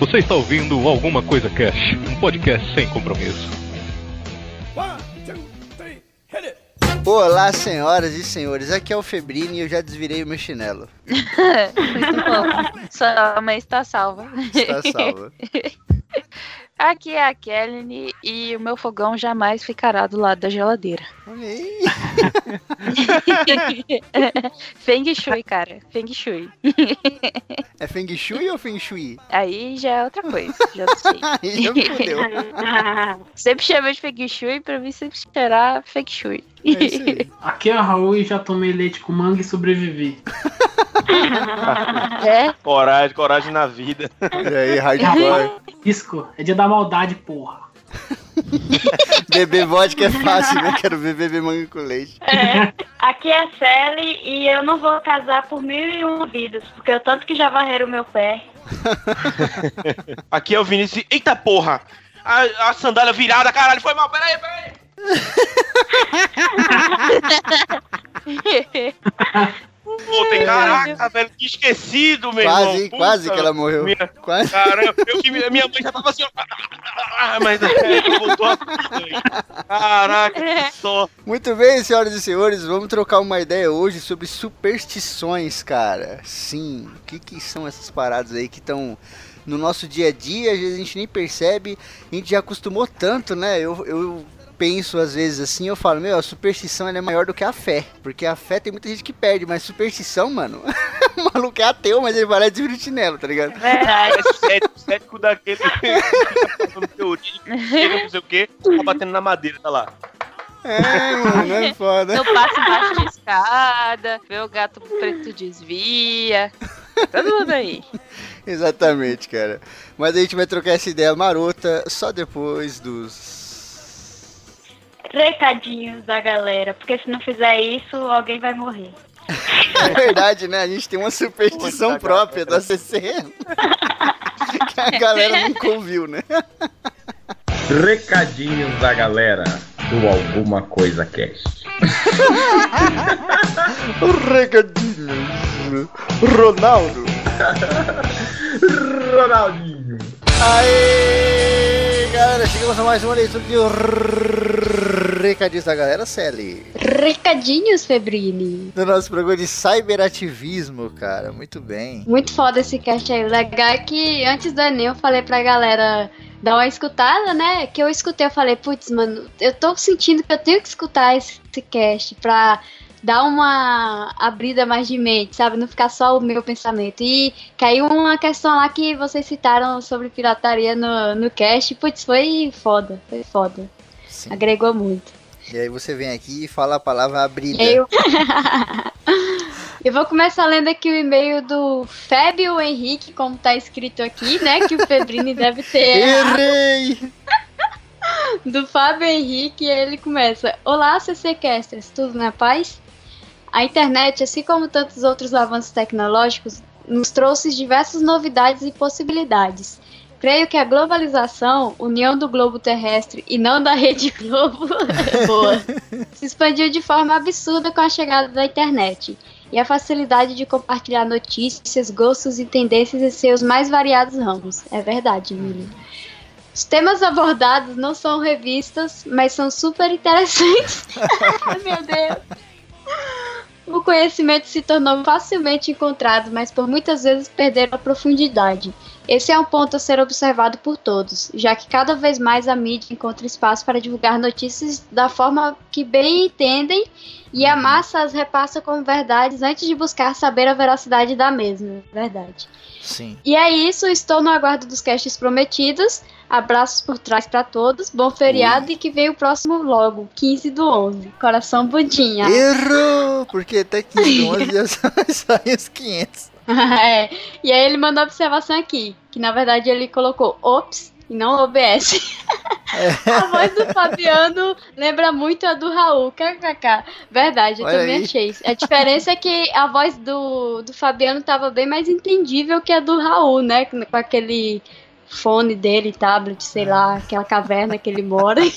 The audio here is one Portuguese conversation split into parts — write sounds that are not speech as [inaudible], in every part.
Você está ouvindo Alguma Coisa Cash, um podcast sem compromisso. Olá, senhoras e senhores, aqui é o Febrini e eu já desvirei o meu chinelo. [laughs] Muito bom. Sua mãe está salva. Está salva. [laughs] Aqui é a Kelly e o meu fogão jamais ficará do lado da geladeira. [laughs] Feng Shui, cara. Feng Shui. É Feng Shui ou Feng Shui? Aí já é outra coisa, [laughs] já não sei. Aí já me fudeu. [laughs] sempre chamei de Feng Shui, pra mim sempre será Feng Shui. É isso aí. Aqui é a Raul e já tomei leite com manga e sobrevivi. É? Coragem, coragem na vida. E aí, hardcore. Risco, é dia da maldade, porra. [laughs] Beber vodka é fácil, né? Quero beber, beber manga com leite. É, aqui é a Sally e eu não vou casar por mil e um vidas, porque eu tanto que já varreram o meu pé. [laughs] Aqui é o Vinícius. Eita porra! A, a sandália virada, caralho, foi mal, peraí, peraí! [laughs] Puta, caraca, velho, que esquecido, meu Quase, irmão. Puta, quase que ela morreu. Minha, Quase. caramba, eu que minha minha mãe já tava assim, ó. Ah, Mas é, voltou a Caraca, que [laughs] só. Muito bem, senhoras e senhores, vamos trocar uma ideia hoje sobre superstições, cara. Sim, o que, que são essas paradas aí que estão no nosso dia a dia, às vezes a gente nem percebe, a gente já acostumou tanto, né? Eu, eu penso às vezes assim, eu falo, meu, a superstição ela é maior do que a fé, porque a fé tem muita gente que perde, mas superstição, mano, [laughs] o maluco é ateu, mas ele vai lá e desvira o chinelo, tá ligado? Verdade. Parece cético, cético daquele que teoria, não sei o quê, tá batendo na madeira, tá lá. É, mano, é foda. Eu passo embaixo de escada, meu gato preto desvia. Todo mundo aí. Exatamente, cara. Mas a gente vai trocar essa ideia marota só depois dos Recadinhos da galera, porque se não fizer isso, alguém vai morrer. É verdade, né? A gente tem uma superstição Puta, própria da CC. que a galera [laughs] nunca ouviu, né? Recadinhos da galera do Alguma Coisa Cast. [laughs] Recadinhos. Ronaldo. [laughs] Ronaldinho. Aê, galera, chegamos a mais uma leitura de Recadinhos da galera, Sally. Recadinhos, Febrini. Do nosso programa de cyberativismo, cara. Muito bem. Muito foda esse cast aí. O legal é que antes do Enem eu falei pra galera dar uma escutada, né? Que eu escutei, eu falei, putz, mano, eu tô sentindo que eu tenho que escutar esse, esse cast pra dar uma abrida mais de mente, sabe? Não ficar só o meu pensamento. E caiu uma questão lá que vocês citaram sobre pirataria no, no cast. Putz, foi foda, foi foda. Sim. Agregou muito. E aí você vem aqui e fala a palavra abrida. Eu... [laughs] Eu vou começar lendo aqui o e-mail do Fébio Henrique, como tá escrito aqui, né? Que o Febrini deve ter. [laughs] Errei! do Fábio Henrique, e ele começa: Olá, CCcasters, tudo na paz? A internet, assim como tantos outros avanços tecnológicos, nos trouxe diversas novidades e possibilidades. Creio que a globalização, união do globo terrestre e não da Rede [laughs] Globo, [laughs] boa, se expandiu de forma absurda com a chegada da internet e a facilidade de compartilhar notícias, gostos e tendências em seus mais variados ramos. É verdade, Emílio. Os temas abordados não são revistas, mas são super interessantes. [laughs] Meu Deus. O conhecimento se tornou facilmente encontrado, mas por muitas vezes perderam a profundidade. Esse é um ponto a ser observado por todos, já que cada vez mais a mídia encontra espaço para divulgar notícias da forma que bem entendem e a massa as repassa como verdades antes de buscar saber a veracidade da mesma. Verdade. Sim. E é isso, estou no aguardo dos casts prometidos. Abraços por trás para todos, bom feriado e que venha o próximo logo, 15 do 11. Coração budinha. Errou! Porque até 15 11 já saem [laughs] os 500. [laughs] é. E aí ele mandou observação aqui, que na verdade ele colocou ops e não OBS. [laughs] a voz do Fabiano lembra muito a do Raul, kkk. Verdade, eu Olha também aí. achei. A diferença é que a voz do, do Fabiano tava bem mais entendível que a do Raul, né? Com aquele fone dele, tablet, sei lá, aquela caverna que ele mora. [laughs]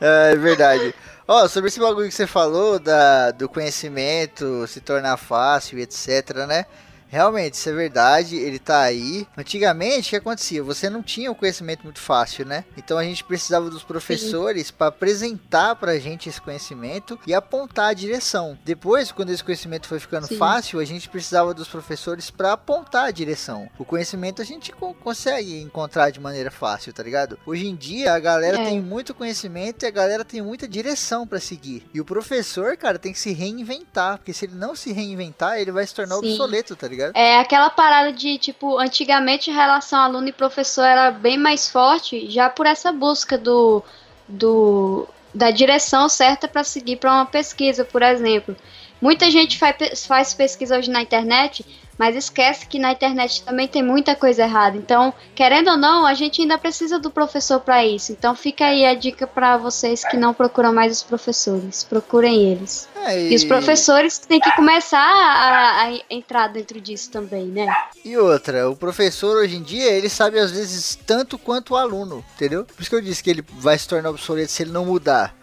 É, é verdade. Ó, sobre esse bagulho que você falou da, do conhecimento se tornar fácil etc, né? Realmente, isso é verdade, ele tá aí. Antigamente, o que acontecia? Você não tinha o conhecimento muito fácil, né? Então a gente precisava dos professores para apresentar pra gente esse conhecimento e apontar a direção. Depois, quando esse conhecimento foi ficando Sim. fácil, a gente precisava dos professores para apontar a direção. O conhecimento a gente co- consegue encontrar de maneira fácil, tá ligado? Hoje em dia a galera É. tem muito conhecimento e a galera tem muita direção para seguir. E o professor, cara, tem que se reinventar, porque se ele não se reinventar, ele vai se tornar Sim. obsoleto, tá ligado? É aquela parada de, tipo, antigamente a relação aluno e professor era bem mais forte, já por essa busca do, do da direção certa para seguir para uma pesquisa, por exemplo. Muita gente faz, faz pesquisa hoje na internet, mas esquece que na internet também tem muita coisa errada. Então, querendo ou não, a gente ainda precisa do professor para isso. Então, fica aí a dica para vocês que não procuram mais os professores. Procurem eles. É, E os professores têm que começar a, a entrar dentro disso também, né? E outra, o professor hoje em dia, ele sabe às vezes tanto quanto o aluno, entendeu? Por isso que eu disse que ele vai se tornar obsoleto se ele não mudar.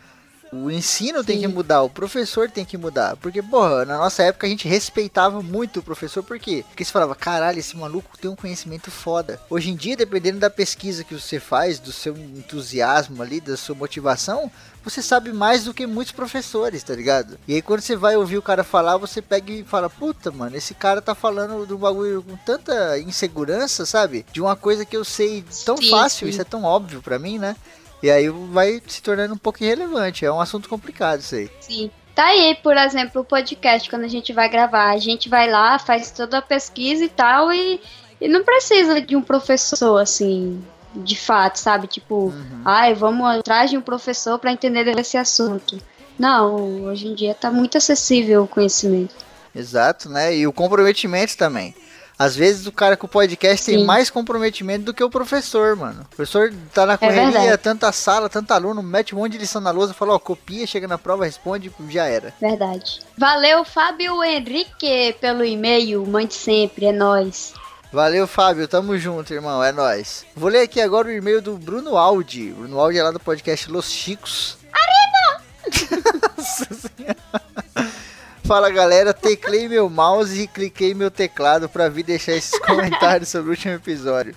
O ensino tem que Sim. mudar, o professor tem que mudar. Porque, porra, na nossa época a gente respeitava muito o professor, por quê? Porque você falava, caralho, esse maluco tem um conhecimento foda. Hoje em dia, dependendo da pesquisa que você faz, do seu entusiasmo ali, da sua motivação, você sabe mais do que muitos professores, tá ligado? E aí quando você vai ouvir o cara falar, você pega e fala, puta, mano, esse cara tá falando de um bagulho com tanta insegurança, sabe? De uma coisa que eu sei tão Sim, fácil, sim. isso é tão óbvio pra mim, né? E aí vai se tornando um pouco irrelevante, é um assunto complicado isso aí. Sim. Tá aí, por exemplo, o podcast, quando a gente vai gravar, a gente vai lá, faz toda a pesquisa e tal, e, e não precisa de um professor, assim, de fato, sabe? Tipo, Uhum. ai, vamos atrás de um professor para entender esse assunto. Não, hoje em dia tá muito acessível o conhecimento. Exato, né? E o comprometimento também. Às vezes o cara com o podcast tem Sim. mais comprometimento do que o professor, mano. O professor tá na correria, verdade. tanta sala, tanto aluno, mete um monte de lição na lousa, fala, ó, copia, chega na prova, responde, já era. Verdade. Valeu, Fábio Henrique, pelo e-mail. Mande sempre, é nóis. Valeu, Fábio, tamo junto, irmão, é nóis. Vou ler aqui agora o e-mail do Bruno Aldi. Bruno Aldi é lá do podcast Los Chicos. [laughs] Nossa Senhora. Fala galera, teclei meu mouse e cliquei meu teclado pra vir deixar esses [laughs] comentários sobre o último episódio.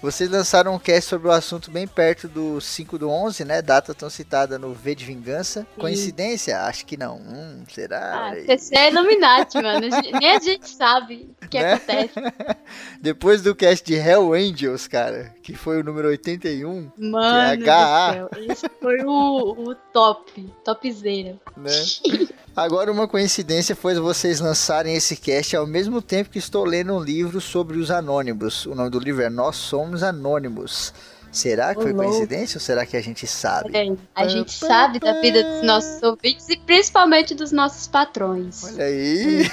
Vocês lançaram um cast sobre o assunto bem perto do 5 do 11, né? Data tão citada no V de Vingança. Coincidência? Acho que não. Hum, será? Ah, você é Illuminati, mano. Nem a gente sabe o que Né? acontece. [laughs] Depois do cast de Hell Angels, cara, que foi o número 81, Mano Que é HA. Esse foi o, o top. Topzera. né? [laughs] Agora uma coincidência foi vocês lançarem esse cast ao mesmo tempo que estou lendo um livro sobre os anônimos. O nome do livro é Nós Somos Anônimos. Será que foi coincidência ou será que a gente sabe? É, a gente sabe da vida dos nossos ouvintes e principalmente dos nossos patrões. Olha aí.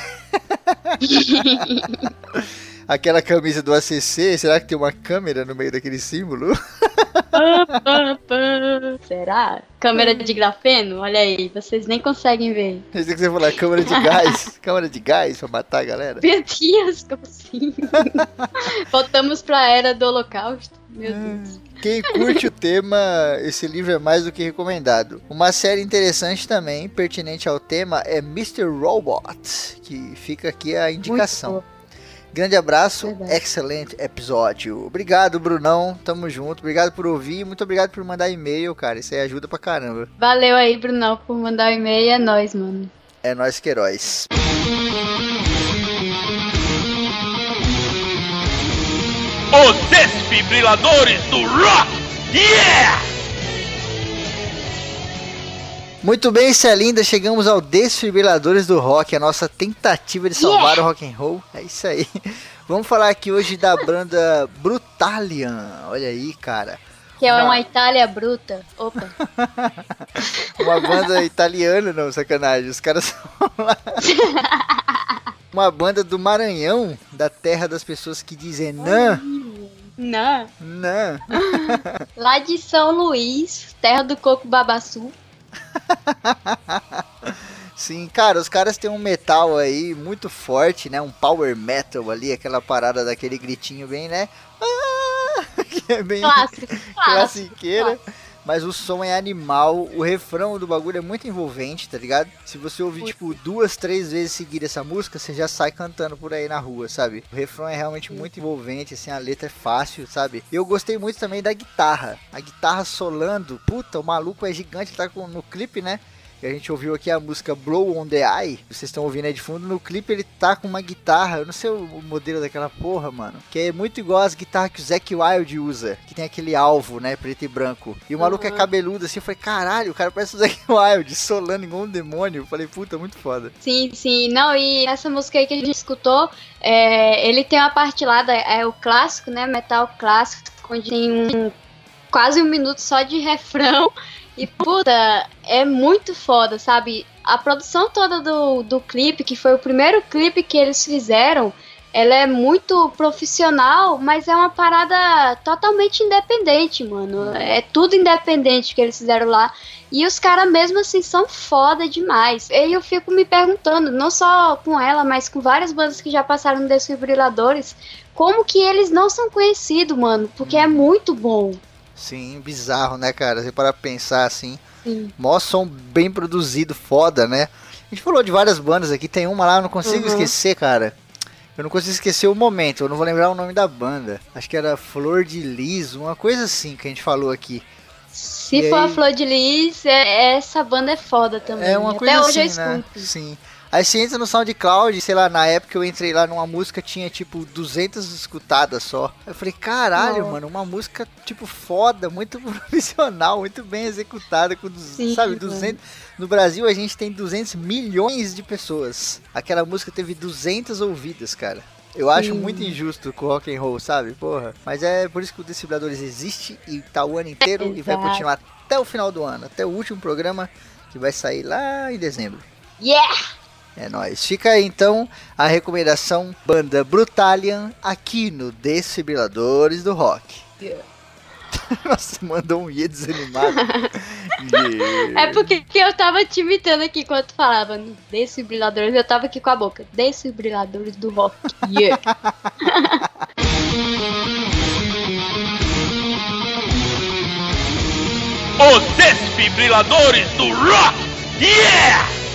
[laughs] Aquela camisa do ACC, será que tem uma câmera no meio daquele símbolo? [laughs] Será? Câmera de grafeno? Olha aí, vocês nem conseguem ver. Pensei que você falar câmera de gás. [laughs] câmera de gás pra matar a galera. Meu Deus, como assim? [laughs] Voltamos pra era do holocausto. Meu Deus. Quem curte o tema, esse livro é mais do que recomendado. Uma série interessante também, pertinente ao tema, é Mr. Robot, que fica aqui a indicação. Grande abraço, Verdade. excelente episódio. Obrigado, Brunão. Tamo junto. Obrigado por ouvir. Muito obrigado por mandar e-mail, cara. Isso aí ajuda pra caramba. Valeu aí, Brunão, por mandar o e-mail. É nóis, mano. É nós que heróis. Os desfibriladores do rock! Yeah! Muito bem, Celinda, chegamos ao Desfibriladores do Rock, a nossa tentativa de salvar o rock and roll. É isso aí. [laughs] Vamos falar aqui hoje da banda Brutalian. Olha aí, cara. Que é Uma- uma Itália bruta. Opa. [laughs] Uma banda italiana, não, sacanagem. Os caras são lá. [laughs] Uma banda do Maranhão, da terra das pessoas que dizem não, Não. não. Lá de São Luís, terra do coco babaçu. [laughs] Sim, cara, os caras têm um metal aí muito forte, né? Um power metal ali, aquela parada daquele gritinho bem, né? [laughs] Ah, que é bem Clássico. Clássico. Mas o som é animal, o refrão do bagulho é muito envolvente, tá ligado? Se você ouvir, tipo, duas, três vezes seguir essa música, você já sai cantando por aí na rua, sabe? O refrão é realmente muito envolvente, assim, a letra é fácil, sabe? E eu gostei muito também da guitarra. A guitarra solando, puta, o maluco é gigante, tá com, no clipe, né? E a gente ouviu aqui a música Blow on the Eye. Vocês estão ouvindo aí de fundo. No clipe ele tá com uma guitarra. Eu não sei o modelo daquela porra, mano. Que é muito igual às guitarras que o Zack Wild usa. Que tem aquele alvo, né? Preto e branco. E o maluco é cabeludo assim. Eu falei, caralho, o cara parece o Zack [laughs] Wild. Solando igual um demônio. Eu falei, puta, muito foda. Sim, sim. Não, e essa música aí que a gente escutou, é, ele tem uma parte lá, da, é o clássico, né? Metal clássico, onde tem um, quase um minuto só de refrão. E, puta, é muito foda, sabe? A produção toda do, do clipe, que foi o primeiro clipe que eles fizeram, ela é muito profissional, mas é uma parada totalmente independente, mano. É tudo independente que eles fizeram lá. E os caras, mesmo assim, são foda demais. E eu fico me perguntando, não só com ela, mas com várias bandas que já passaram no Desfibriladores, como que eles não são conhecidos, mano? Porque é muito bom. Sim, bizarro, né, cara? Você para pensar assim. Sim. Mó som bem produzido, foda, né? A gente falou de várias bandas aqui, tem uma lá, eu não consigo Uhum. esquecer, cara. Eu não consigo esquecer o momento, eu não vou lembrar o nome da banda. Acho que era Flor de Lis, uma coisa assim que a gente falou aqui. Se E for a aí- Flor de Lis, é- essa banda é foda também. É uma Até coisa hoje assim, eu né? escuto. Sim. Aí você entra no SoundCloud, sei lá, na época eu entrei lá numa música, tinha tipo 200 escutadas só. Eu falei, caralho, mano, uma música tipo foda, muito [laughs] profissional, muito bem executada, com, Sim, sabe, mano. 200. No Brasil a gente tem 200 milhões de pessoas. Aquela música teve 200 ouvidas, cara. Eu acho Sim. muito injusto com o rock and roll, sabe? Porra. Mas é por isso que o Decibradores existe e tá o ano inteiro e vai Exato. continuar até o final do ano, até o último programa que vai sair lá em dezembro. Yeah! É nóis. Fica aí então a recomendação banda Brutalian aqui no Desfibriladores do Rock. [laughs] Nossa, mandou um iê desanimado. [laughs] Yeah. É porque que eu tava te imitando aqui enquanto falava no desfibrilladores, eu tava aqui com a boca. Desfibrilladores do rock. Yeah. Os desfibriladores do rock! Yeah! [laughs]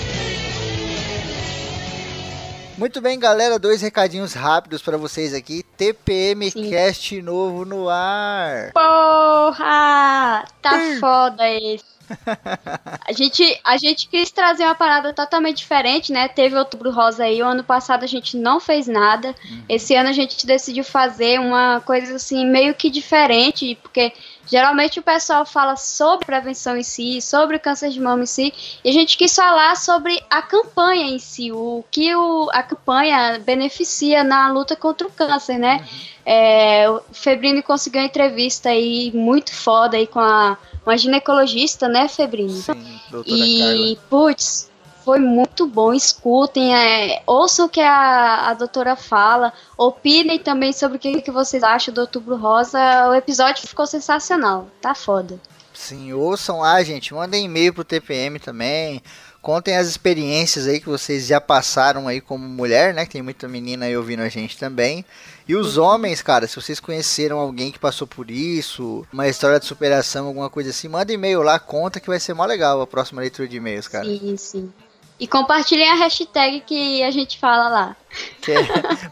Muito bem, galera. Dois recadinhos rápidos pra vocês aqui. TPM Sim. Cast novo no ar. Porra! Tá foda esse. [laughs] A gente, a gente quis trazer uma parada totalmente diferente, né? Teve Outubro Rosa aí, o ano passado a gente não fez nada. Esse ano a gente decidiu fazer uma coisa assim, meio que diferente, porque geralmente o pessoal fala sobre prevenção em si, sobre o câncer de mama em si, e a gente quis falar sobre a campanha em si, o que o, a campanha beneficia na luta contra o câncer, né? É, o Febrini conseguiu uma entrevista aí muito foda aí com a, uma ginecologista, né, Febrini? Sim, doutora E, putz, foi muito bom. Escutem, é, ouçam o que a, a doutora fala, opinem também sobre o que, que vocês acham do Outubro Rosa. O episódio ficou sensacional, tá foda. Sim, ouçam lá, gente. Mandem e-mail pro TPM também. Contem as experiências aí que vocês já passaram aí como mulher, né? Que tem muita menina aí ouvindo a gente também. E os homens, cara, se vocês conheceram alguém que passou por isso, uma história de superação, alguma coisa assim, manda e-mail lá, conta que vai ser mó legal a próxima leitura de e-mails, cara. Sim, sim. E compartilhem a hashtag que a gente fala lá. Que é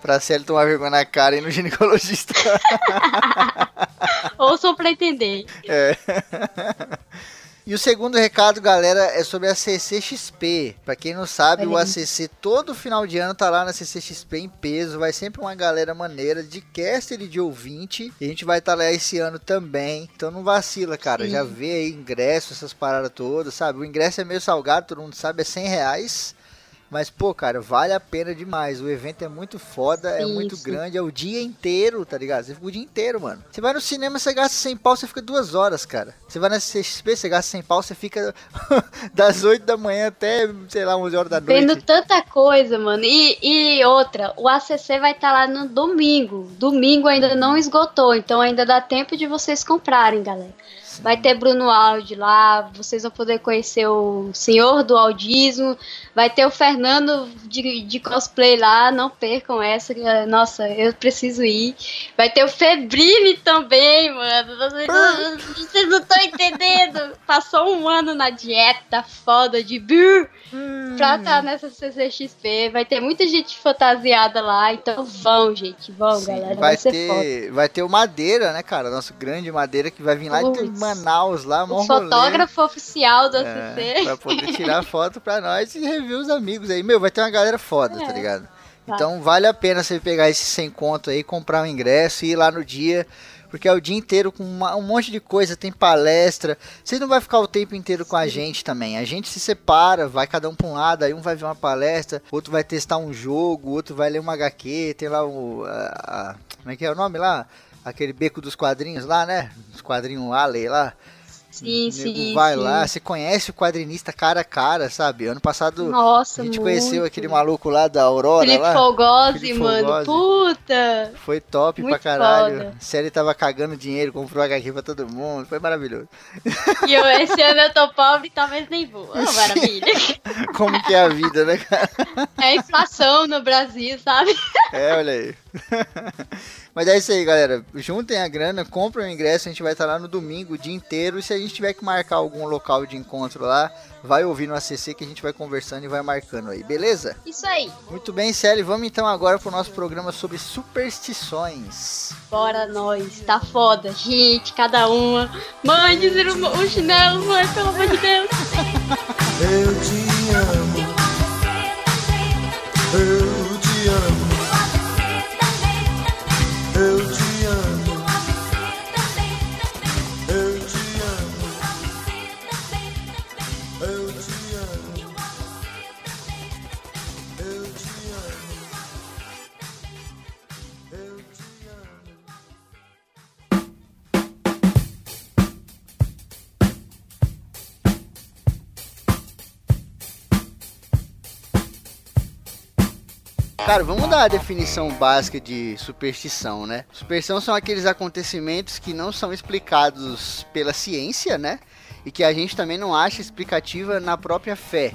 pra Célio tomar vergonha na cara e no ginecologista. [laughs] Ouçam pra entender. É. E o segundo recado, galera, é sobre a CCXP. Pra quem não sabe, o Olha aí. ACC todo final de ano tá lá na CCXP em peso. Vai sempre uma galera maneira de caster e de ouvinte. E a gente vai estar lá esse ano também. Então não vacila, cara. Sim. Já vê aí ingresso, essas paradas todas, sabe? O ingresso é meio salgado, todo mundo sabe, é 100 reais. Mas, pô, cara, vale a pena demais. O evento é muito foda, é muito grande, é o dia inteiro, tá ligado? Você fica o dia inteiro, mano. Você vai no cinema, você gasta 100 pau, você fica duas horas, cara. Você vai na CXP, você gasta 100 pau, você fica [laughs] das 8 da manhã até, sei lá, 11 horas da noite. Vendo tanta coisa, mano. E, e outra, o ACC vai estar lá no domingo. Domingo ainda não esgotou, então ainda dá tempo de vocês comprarem, galera. Vai ter Bruno Aldi lá, vocês vão poder conhecer o senhor do audismo. Vai ter o Fernando de, de cosplay lá, não percam essa. Nossa, eu preciso ir. Vai ter o Febrile também, mano. Vocês, vocês não estão entendendo. Passou um ano na dieta foda de beer pra estar nessa CCXP. Vai ter muita gente fantasiada lá, então vão, gente. Vão, Sim, galera. Vai, vai ser foda. ter, vai ter o Madeira, né, cara? Nosso grande Madeira que vai vir lá de Putz. Manaus, lá, O rolê. fotógrafo oficial do É, ACC. pra poder tirar foto pra nós e rever os amigos aí. Meu, vai ter uma galera foda, tá É. ligado? Tá. Então vale a pena você pegar esse sem conto aí, comprar um ingresso e ir lá no dia. Porque é o dia inteiro com uma- um monte de coisa, tem palestra. Você não vai ficar o tempo inteiro com a gente também. A gente se separa, vai cada um pra um lado, aí um vai ver uma palestra, outro vai testar um jogo, outro vai ler uma HQ, tem lá o. a- a- como é que é o nome lá? Aquele beco dos quadrinhos lá, né? Os quadrinhos Alley lá. Sim, sim. vai sim. lá, você conhece o quadrinista cara a cara, sabe? Ano passado Nossa, a gente muito. conheceu aquele maluco lá da Aurora Felipe lá. Felipe mano. Puta! Foi top Muito pra caralho. foda. A série tava cagando dinheiro, comprou HQ pra todo mundo. Foi maravilhoso. E eu, esse ano eu tô pobre, talvez nem vou. Oh, maravilha. [laughs] Como que é a vida, né, cara? É inflação no Brasil, sabe? É, olha aí. Mas é isso aí, galera. Juntem a grana, comprem o ingresso. A gente vai estar lá no domingo o dia inteiro. E se a gente tiver que marcar algum local de encontro lá, vai ouvir no ACC que a gente vai conversando e vai marcando aí, beleza? Isso aí. Muito bem, Célio. Vamos então agora pro nosso programa sobre superstições. Bora nós. Tá foda. Gente, cada uma. Mãe, dizer o, o chinelo, mãe, pelo amor de Deus. Eu te amo. Eu Eu Cara, vamos dar a definição básica de superstição, né? Superstição são aqueles acontecimentos que não são explicados pela ciência, né? E que a gente também não acha explicativa na própria fé.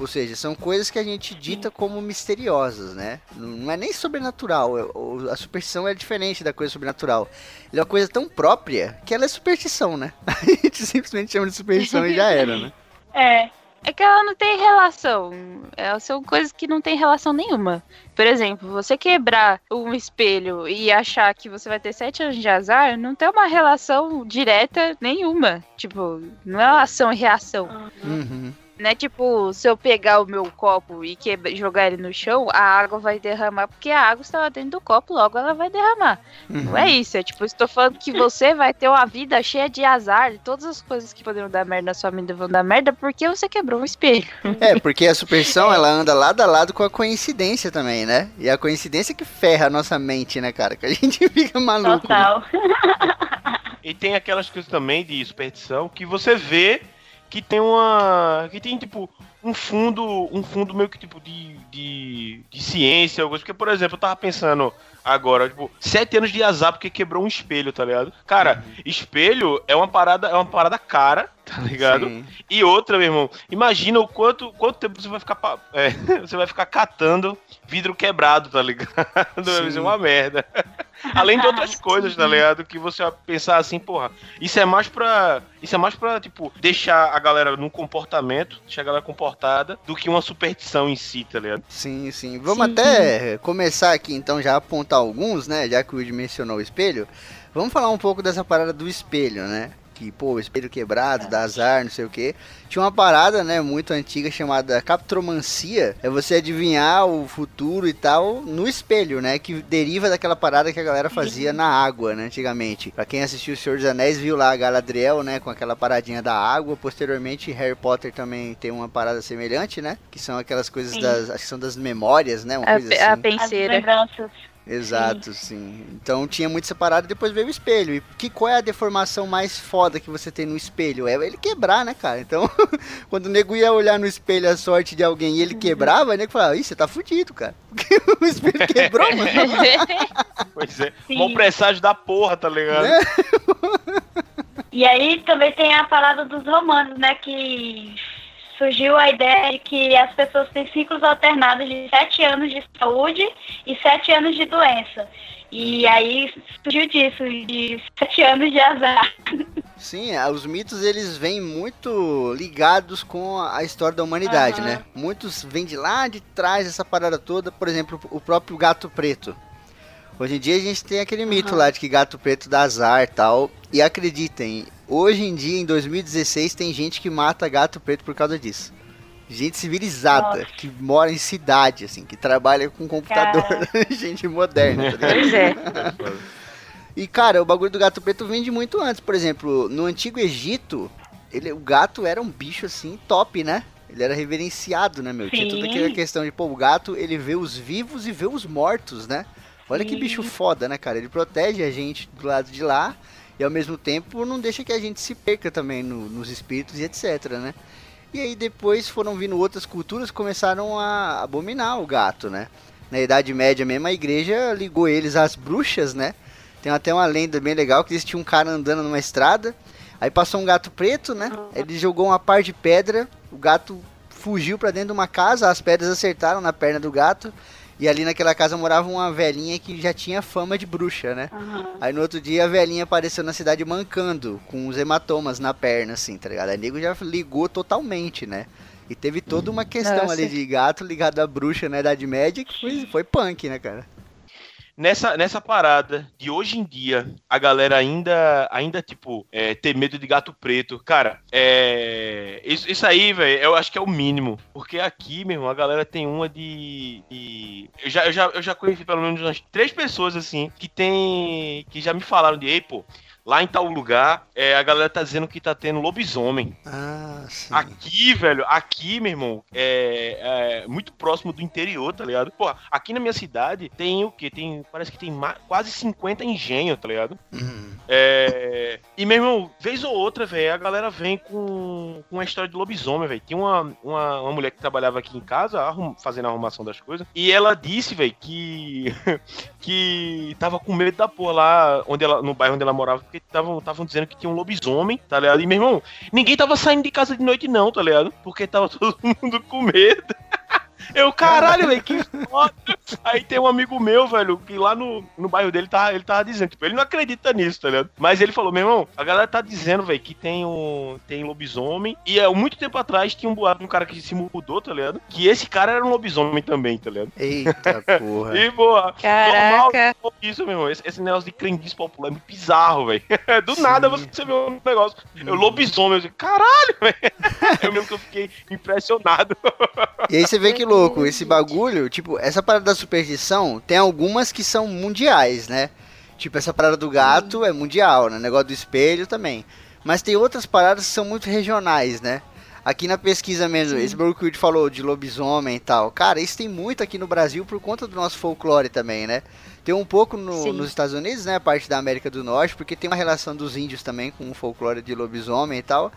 Ou seja, são coisas que a gente dita como misteriosas, né? Não é nem sobrenatural. é- A superstição é diferente da coisa sobrenatural. Ela é uma coisa tão própria que ela é superstição, né? [laughs] A gente simplesmente chama de superstição e já era, né? É. É que ela não tem relação. Elas são coisas que não tem relação nenhuma. Por exemplo, você quebrar um espelho e achar que você vai ter sete anos de azar, não tem uma relação direta nenhuma. Tipo, não é uma ação e reação. Uhum. Não é tipo, se eu pegar o meu copo e quebra- jogar ele no chão, a água vai derramar, porque a água estava dentro do copo, logo ela vai derramar. Não é isso, é tipo, eu estou falando que você vai ter uma vida cheia de azar, e todas as coisas que poderiam dar merda na sua vida vão dar merda porque você quebrou um espelho. É, porque a superstição ela anda lado a lado com a coincidência também, né? E a coincidência que ferra a nossa mente, né, cara? Que a gente [laughs] fica maluco. né? Total. E tem aquelas coisas também de superstição que você vê que tem uma. que tem tipo um fundo. um fundo meio que tipo de. de, de ciência, algo assim. Porque, por exemplo, eu tava pensando agora, tipo, sete anos de azar porque quebrou um espelho, tá ligado? Cara, espelho é uma parada, é uma parada cara, tá ligado? Sim. E outra, meu irmão, imagina o quanto, quanto tempo você vai ficar. é, [laughs] você vai ficar catando vidro quebrado, tá ligado? Vai ser uma merda. [laughs] Além de outras coisas, tá ligado? Que você vai pensar assim, porra, isso é mais pra. Isso é mais pra, tipo, deixar a galera num comportamento, deixar a galera comportada, do que uma superstição em si, tá ligado? Sim, sim. Vamos Sim. até começar aqui então já a apontar alguns, né? Já que o Woody mencionou o espelho. Vamos falar um pouco dessa parada do espelho, né? Que, pô, espelho quebrado, dá azar, não sei o quê. Tinha uma parada, né, muito antiga chamada captromancia. É você adivinhar o futuro e tal no espelho, né? Que deriva daquela parada que a galera fazia na água, né, antigamente. Pra quem assistiu O Senhor dos Anéis, viu lá a Galadriel, né, com aquela paradinha da água. Posteriormente, Harry Potter também tem uma parada semelhante, né? Que são aquelas coisas Sim. das. Acho que são das memórias, né? Uma A, coisa pe- a assim. As penseira. lembranças. Exato, sim. Então tinha muito separado e depois veio o espelho. E que qual é a deformação mais foda que você tem no espelho? É ele quebrar, né, cara? Então, [laughs] quando o nego ia olhar no espelho a sorte de alguém e ele quebrava, o nego falava, ih, você tá fudido, cara. [laughs] Porque o espelho quebrou, mano. [laughs] Pois é. Sim. Mó presságio da porra, tá ligado? Né? E aí também tem a parada dos romanos, né? Que surgiu a ideia de que as pessoas têm ciclos alternados de sete anos de saúde e sete anos de doença. E aí surgiu disso, de sete anos de azar. Sim, ah, os mitos eles vêm muito ligados com a história da humanidade, Aham. né? Muitos vêm de lá de trás essa parada toda, por exemplo, o próprio gato preto. Hoje em dia a gente tem aquele mito lá de que gato preto dá azar e tal. E acreditem, hoje em dia, em 2016, tem gente que mata gato preto por causa disso. Gente civilizada, Nossa. que mora em cidade, assim, que trabalha com computador. [laughs] gente moderna, tá ligado? Pois é. E cara, o bagulho do gato preto vem de muito antes. Por exemplo, no antigo Egito, ele, o gato era um bicho assim top, né? Ele era reverenciado, né, meu? Tinha Sim. toda aquela questão de, pô, o gato, ele vê os vivos e vê os mortos, né? Olha que Sim. bicho foda, né, cara? Ele protege a gente do lado de lá e ao mesmo tempo não deixa que a gente se perca também no- nos espíritos e etc, né? E aí depois foram vindo outras culturas que começaram a abominar o gato, né? Na Idade Média mesmo, a igreja ligou eles às bruxas, né? Tem até uma lenda bem legal que existia um cara andando numa estrada, aí passou um gato preto, né? Ele jogou uma par de pedra, o gato fugiu pra dentro de uma casa, as pedras acertaram na perna do gato, e ali naquela casa morava uma velhinha que já tinha fama de bruxa, né? Aí no outro dia a velhinha apareceu na cidade mancando, com os hematomas na perna, assim, tá ligado? Aí o nego já ligou totalmente, né? E teve toda uma questão Nossa. ali de gato ligado à bruxa na Idade Média que foi, foi punk, né, cara? Nessa, nessa parada de hoje em dia, a galera ainda, ainda tipo, é, ter medo de gato preto. Cara, é. Isso, isso aí, velho, eu acho que é o mínimo. Porque aqui, meu irmão, a galera tem uma de. de- Eu, já, eu, já, eu já conheci pelo menos umas três pessoas, assim, que tem. que já me falaram de, ei, pô. Lá em tal lugar, é, a galera tá dizendo que tá tendo lobisomem. Ah, sim. Aqui, velho, aqui, meu irmão, é, é muito próximo do interior, tá ligado? Pô, aqui na minha cidade tem o quê? Tem, parece que tem quase 50 engenhos, tá ligado? Uhum. É, e, meu irmão, vez ou outra, velho, a galera vem com, com uma história de lobisomem, velho. Tinha uma, uma, uma mulher que trabalhava aqui em casa, arrum- fazendo a arrumação das coisas, e ela disse, velho, que [laughs] que tava com medo da porra lá onde ela, no bairro onde ela morava, porque estavam dizendo que tinha um lobisomem, tá ligado? E, meu irmão, ninguém tava saindo de casa de noite, não, tá ligado? Porque tava [laughs] todo mundo com medo. [laughs] Eu, caralho, velho, que foda. Aí tem um amigo meu, velho, que lá no, no bairro dele tava, ele tava dizendo, tipo, ele não acredita nisso, tá ligado? Mas ele falou, meu irmão, a galera tá dizendo, velho, que tem um tem lobisomem. E é muito tempo atrás tinha um boato de um cara que se mudou, tá ligado? Que esse cara era um lobisomem também, tá ligado? Eita porra. [laughs] E, boa, Caraca. Normal, isso, meu irmão. Esse, esse negócio de crendice popular é muito bizarro, velho. [laughs] Do nada você vê um negócio. Eu lobisomem, eu digo, caralho, [laughs] velho. Eu mesmo que eu fiquei impressionado. E aí você vê que louco, esse bagulho, tipo, essa parada da superstição, tem algumas que são mundiais, né? Tipo, essa parada do gato é mundial, né? Negócio do espelho também. Mas tem outras paradas que são muito regionais, né? Aqui na pesquisa mesmo, esse o Woody falou de lobisomem e tal. Cara, isso tem muito aqui no Brasil por conta do nosso folclore também, né? Tem um pouco no- nos Estados Unidos, né? A parte da América do Norte, porque tem uma relação dos índios também com o folclore de lobisomem e tal.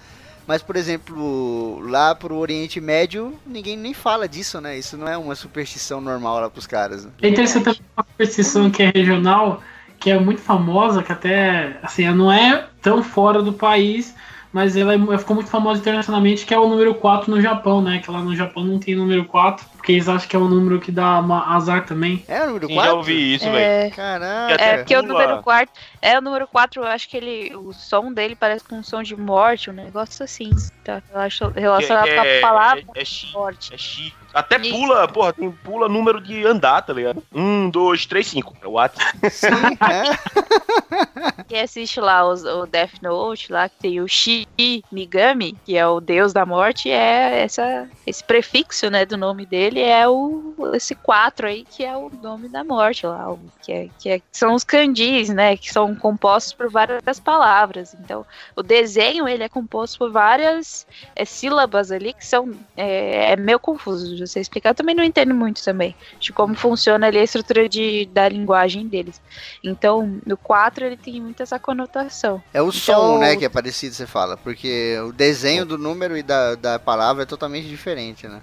Mas, por exemplo, lá pro Oriente Médio, ninguém nem fala disso, né? Isso não é uma superstição normal lá pros caras. Né? É interessante uma superstição que é regional, que é muito famosa, que até, assim, ela não é tão fora do país, mas ela, é- ela ficou muito famosa internacionalmente, que é o número 4 no Japão, né? Que lá no Japão não tem número 4, porque eles acham que é um número que dá azar também. É o número Sim, 4? já ouvi isso, velho. É, Caraca. até é porque o número 4. É o número 4, eu acho que ele. O som dele parece com um som de morte, um negócio assim. Tá eu acho relacionado Que- com é- a palavra É, é chi, morte. é chi. Até Isso. pula, porra, tem pula número de andar, tá ligado? Um, dois, três, cinco. É o WhatsApp. Sim, é. [laughs] Quem assiste lá os- o Death Note, lá que tem o Shinigami, que é o deus da morte, é essa, esse prefixo, né, do nome dele é o esse 4 aí, que é o nome da morte lá, que, é, que é- são os kanjis, né, que são compostos por várias palavras. Então, o desenho, ele é composto por várias é, sílabas ali, que são, é, é meio confuso de você explicar. Eu também não entendo muito também de como funciona ali a estrutura de, da linguagem deles. Então, no 4 ele tem muito essa conotação. É o Então- som, né, que é parecido, você fala. Porque o desenho do número e da, da palavra é totalmente diferente, né?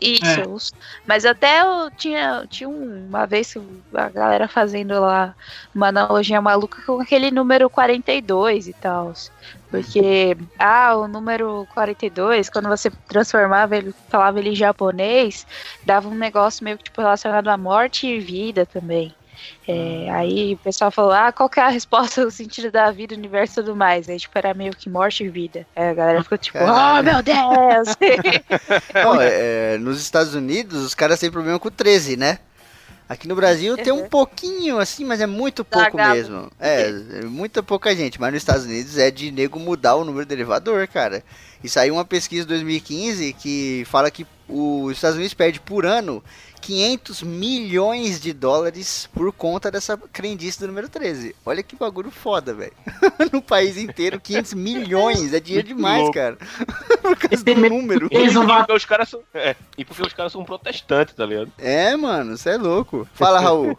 Isso, É. mas até eu tinha, tinha um- uma vez a galera fazendo lá uma analogia maluca com aquele número 42 e tal. Porque, ah, o número 42, quando você transformava ele, falava ele em japonês, dava um negócio meio que tipo, relacionado à morte e vida também. É, aí o pessoal falou, ah, qual que é a resposta do sentido da vida, universo e tudo mais? Aí, tipo, era meio que morte e vida. Aí a galera ficou tipo, Caralho. oh, meu Deus! [laughs] Não, é, nos Estados Unidos, os caras têm problema com o 13, né? Aqui no Brasil tem um Uhum. pouquinho assim, mas é muito pouco Zagalo. mesmo. É, é muita pouca gente. Mas nos Estados Unidos é de nego mudar o número do elevador, cara. E saiu uma pesquisa em 2015 que fala que os Estados Unidos perde por ano 500 milhões de dólares por conta dessa crendice do número 13. Olha que bagulho foda, velho. [laughs] no país inteiro, 500 milhões. É dinheiro demais, cara. [laughs] por causa do número. E porque os caras são. É, e porque os caras são protestantes, tá ligado? É, mano, você é louco. Fala, Raul.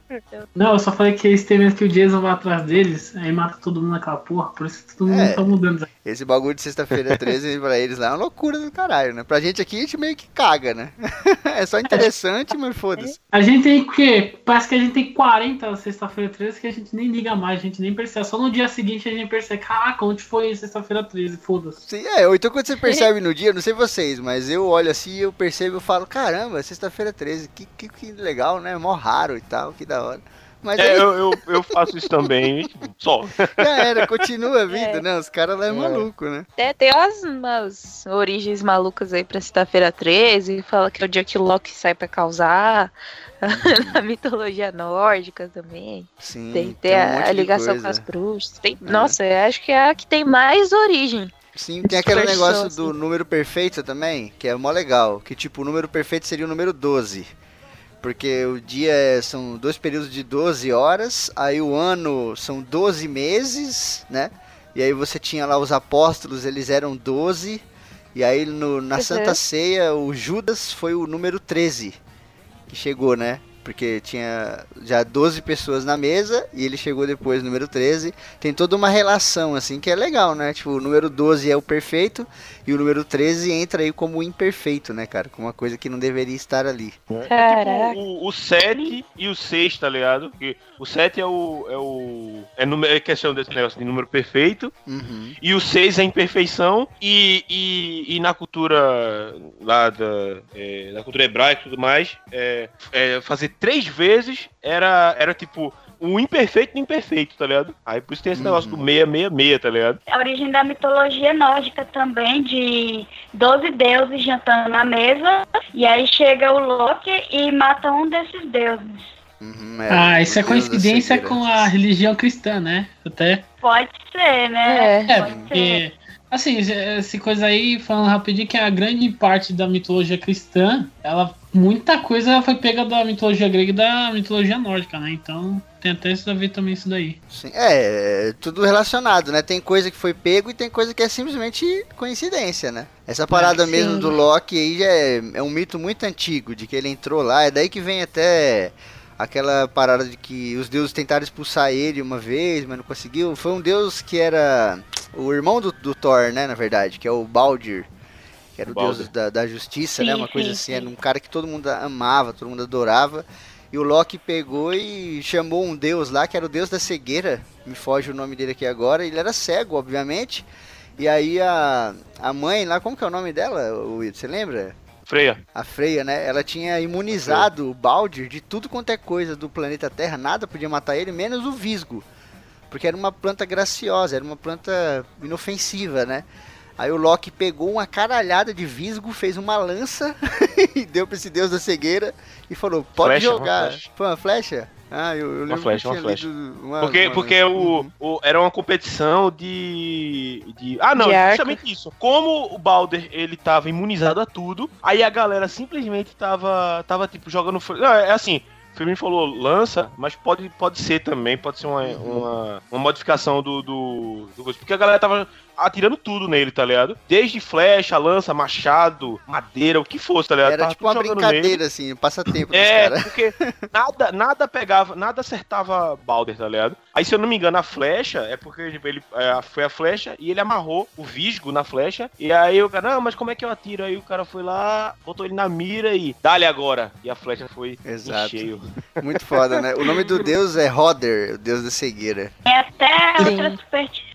Não, eu só falei que eles têm medo que o Jason vá atrás deles, aí mata todo mundo naquela porra, por isso que todo mundo É. tá mudando. Esse bagulho de sexta-feira 13 pra eles lá é uma loucura do caralho, né? Pra gente aqui, a gente meio que caga, né? [laughs] é só interessante, mas foda-se. A gente tem o quê? Parece que a gente tem 40 sexta-feira 13 que a gente nem liga mais, a gente nem percebe. Só no dia seguinte a gente percebe, caraca, onde foi sexta-feira 13? Foda-se. Sim, é, ou então quando você [laughs] percebe no dia, não sei vocês, mas eu olho assim, eu percebo e falo, caramba, sexta-feira 13, que, que, que legal, né? Mó raro e tal, que da hora. Mas É, aí eu, eu, eu faço isso também, só. [laughs] já era, continua a vida, É. né? Os caras lá é maluco, né? É, tem umas, umas origens malucas aí pra sexta-feira 13, fala que é o dia que o Loki sai pra causar. [laughs] Na mitologia nórdica também. Sim, Tem, tem um a, a ligação com as bruxas. Tem, Nossa, eu acho que é a que tem mais origem. Sim, tem aquele negócio do número perfeito também, que é mó legal. Que tipo, o número perfeito seria o número 12. Porque o dia é- são dois períodos de 12 horas, aí o ano são 12 meses, né? E aí você tinha lá os apóstolos, eles eram 12. E aí no, na Uhum. Santa Ceia, o Judas foi o número 13 que chegou, né? Porque tinha já 12 pessoas na mesa e ele chegou depois, número 13. Tem toda uma relação, assim, que é legal, né? Tipo, o número 12 é o perfeito e o número 13 entra aí como o imperfeito, né, cara? Como uma coisa que não deveria estar ali. Caraca. O, o 7 e o 6, tá ligado? Porque o 7 é o. É o. É, número, é questão desse negócio de número perfeito. Uhum. E o 6 é imperfeição. E, e, e na cultura lá da, é, da cultura hebraica e tudo mais, é, é, fazer três vezes era, era tipo o imperfeito do imperfeito, tá ligado? Aí por isso tem esse negócio do 666, tá ligado? A origem da mitologia nórdica também, de 12 deuses jantando na mesa, e aí chega o Loki e mata um desses deuses. Uhum, é, Ah, isso é coincidência com a religião cristã, né? Até. Pode ser, né? É. É, Pode ser. porque. Assim, esse coisa aí, falando rapidinho, que a grande parte da mitologia cristã, ela. Muita coisa foi pega da mitologia grega e da mitologia nórdica, né? Então tem até isso a ver também isso daí. Sim, é, é tudo relacionado, né? Tem coisa que foi pego e tem coisa que é simplesmente coincidência, né? Essa parada sim. mesmo do Loki aí já é, é um mito muito antigo, de que ele entrou lá, é daí que vem até aquela parada de que os deuses tentaram expulsar ele uma vez, mas não conseguiu. Foi um deus que era o irmão do, do Thor, né, na verdade, que é o Baldur. Que era o Baldur. deus da, da justiça, né? Sim, Uma coisa sim, assim, sim. era um cara que todo mundo amava, todo mundo adorava. E o Loki pegou e chamou um deus lá, que era o deus da cegueira. Me foge o nome dele aqui agora. Ele era cego, obviamente. E aí a, a mãe lá, como que é o nome dela, Will? Você lembra? Freia. A Freya, né? Ela tinha imunizado o Baldur de tudo quanto é coisa do planeta Terra. Nada podia matar ele, menos o Visgo. Porque era uma planta graciosa, era uma planta inofensiva, né? Aí o Loki pegou uma caralhada de Visgo, fez uma lança [laughs] e deu pra esse deus da cegueira e falou: pode Flecha, uma jogar. flecha. Foi uma flecha? Ah, eu, eu lembro que flecha, uma flecha. uma- Porque, uma porque o, o- era uma competição de, de. Ah, não, De arco. justamente isso. Como o Balder ele tava imunizado a tudo, aí a galera simplesmente tava, tava tipo, jogando. Não, é assim. O Firmino falou lança, mas pode, pode ser também, pode ser uma, Uhum. uma, uma modificação do, do, do. Porque a galera tava. Atirando tudo nele, tá ligado? Desde flecha, lança, machado, madeira, o que fosse, tá ligado? Era Tava tipo uma brincadeira, nele. assim, um passatempo [laughs] É, caras. porque nada, nada pegava, nada acertava Balder, tá ligado? Aí, se eu não me engano, a flecha é porque tipo, ele é, foi a flecha e ele amarrou o visgo na flecha. E aí o cara, não, mas como é que eu atiro? Aí o cara foi lá, botou ele na mira e dá-lhe agora. E a flecha foi Exato. cheio. Muito foda, né? O nome do [laughs] deus é Roder, o deus da cegueira. Tem até outra superstição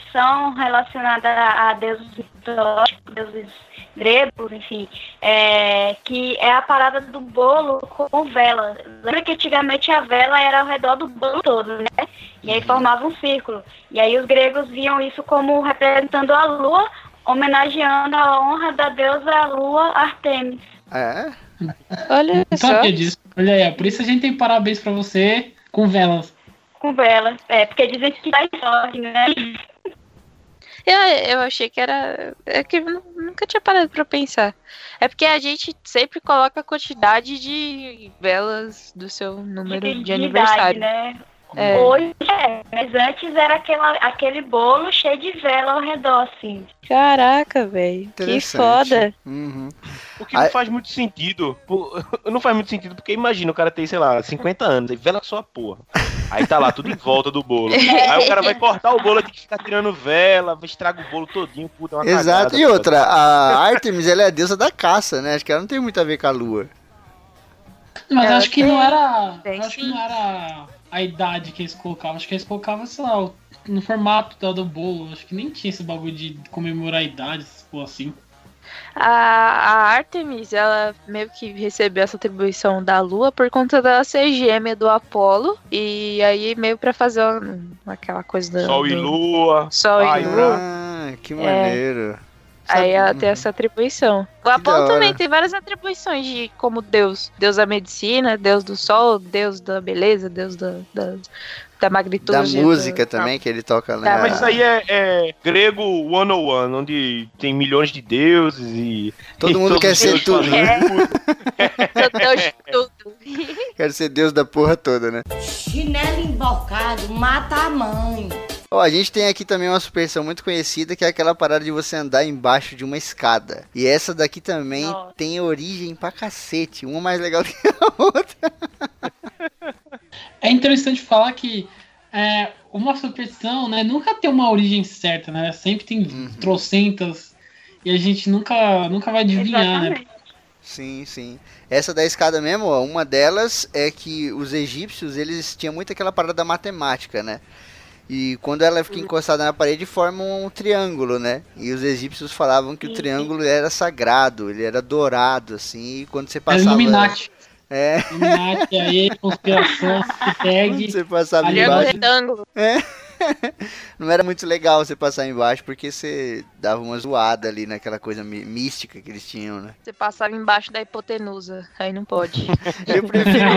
relacionada a, deuses mitológicos, deuses gregos, enfim, é, que é a parada do bolo com vela. Lembra que antigamente a vela era ao redor do bolo todo, né? E aí formava um círculo. E aí os gregos viam isso como representando a lua, homenageando a honra da deusa lua Artemis. É? Olha Não só. sabia disso. Olha aí, por isso a gente tem parabéns pra você com velas. Com vela. É, porque dizem que dá sorte, né? Eu, eu achei que era. É que eu nu- nunca tinha parado pra pensar. É porque a gente sempre coloca a quantidade de velas do seu número de, idade, aniversário. né? É. Hoje é, mas antes era aquela, aquele bolo cheio de vela ao redor, assim. Caraca, velho. Que foda. Uhum. O que não Aí- faz muito sentido. [laughs] Não faz muito sentido, porque imagina, o cara tem, sei lá, 50 anos, e vela só a porra. Aí tá lá, tudo em volta do bolo. Aí o cara vai cortar o bolo, tem que ficar tirando vela, estraga o bolo todinho, puta, é uma Exato. cagada, E cara. outra, a Artemis, ela é a deusa da caça, né? Acho que ela não tem muito a ver com a lua. Mas acho que tem- não era. tem acho que não era a idade que eles colocavam. Acho que eles colocavam, sei lá, no formato da- do bolo. Acho que nem tinha esse bagulho de comemorar a idade, essas porra assim. A, a Artemis, ela meio que recebeu essa atribuição da Lua por conta dela ser gêmea do Apolo. E aí, meio pra fazer um- aquela coisa do. Sol e do- lua. Sol Ai, e Lua. Ah, que maneiro. Aí ela tem essa atribuição. O da Apolo também tem várias atribuições de como Deus. Deus da medicina, Deus do sol, Deus da beleza, Deus da, da, da magnitude. Da do- música também, que ele toca lá. Da- Mas isso aí é, é grego 101, onde tem milhões de deuses e. Todo e [laughs] mundo quer ser tudo. É. [laughs] Deus de tudo. Quero ser deus da porra toda, né? Chinelo embocado mata a mãe. Ó, a gente tem aqui também uma superstição muito conhecida, que é aquela parada de você andar embaixo de uma escada. E essa daqui também Nossa. tem origem pra cacete. Uma mais legal que a outra. É interessante falar que é, uma superstição, né, nunca tem uma origem certa, né? Sempre tem Uhum. trocentas e a gente nunca, nunca vai adivinhar, né? Exatamente. Sim, sim. Essa da escada mesmo, ó, uma delas é que os egípcios, eles tinham muito aquela parada da matemática, né? E quando ela fica encostada na parede, forma um triângulo, né? E os egípcios falavam que o Sim. triângulo era sagrado, ele era dourado, assim, e quando você É passava... Illuminati. É, Illuminati aí, conspiração, [laughs] se quando pegue. você passava Ali Triângulo embaixo... retângulo. [laughs] Não era muito legal você passar embaixo, porque você dava uma zoada ali naquela coisa mí- mística que eles tinham, né? Você passava embaixo da hipotenusa. Aí não pode. [laughs] Eu prefiro...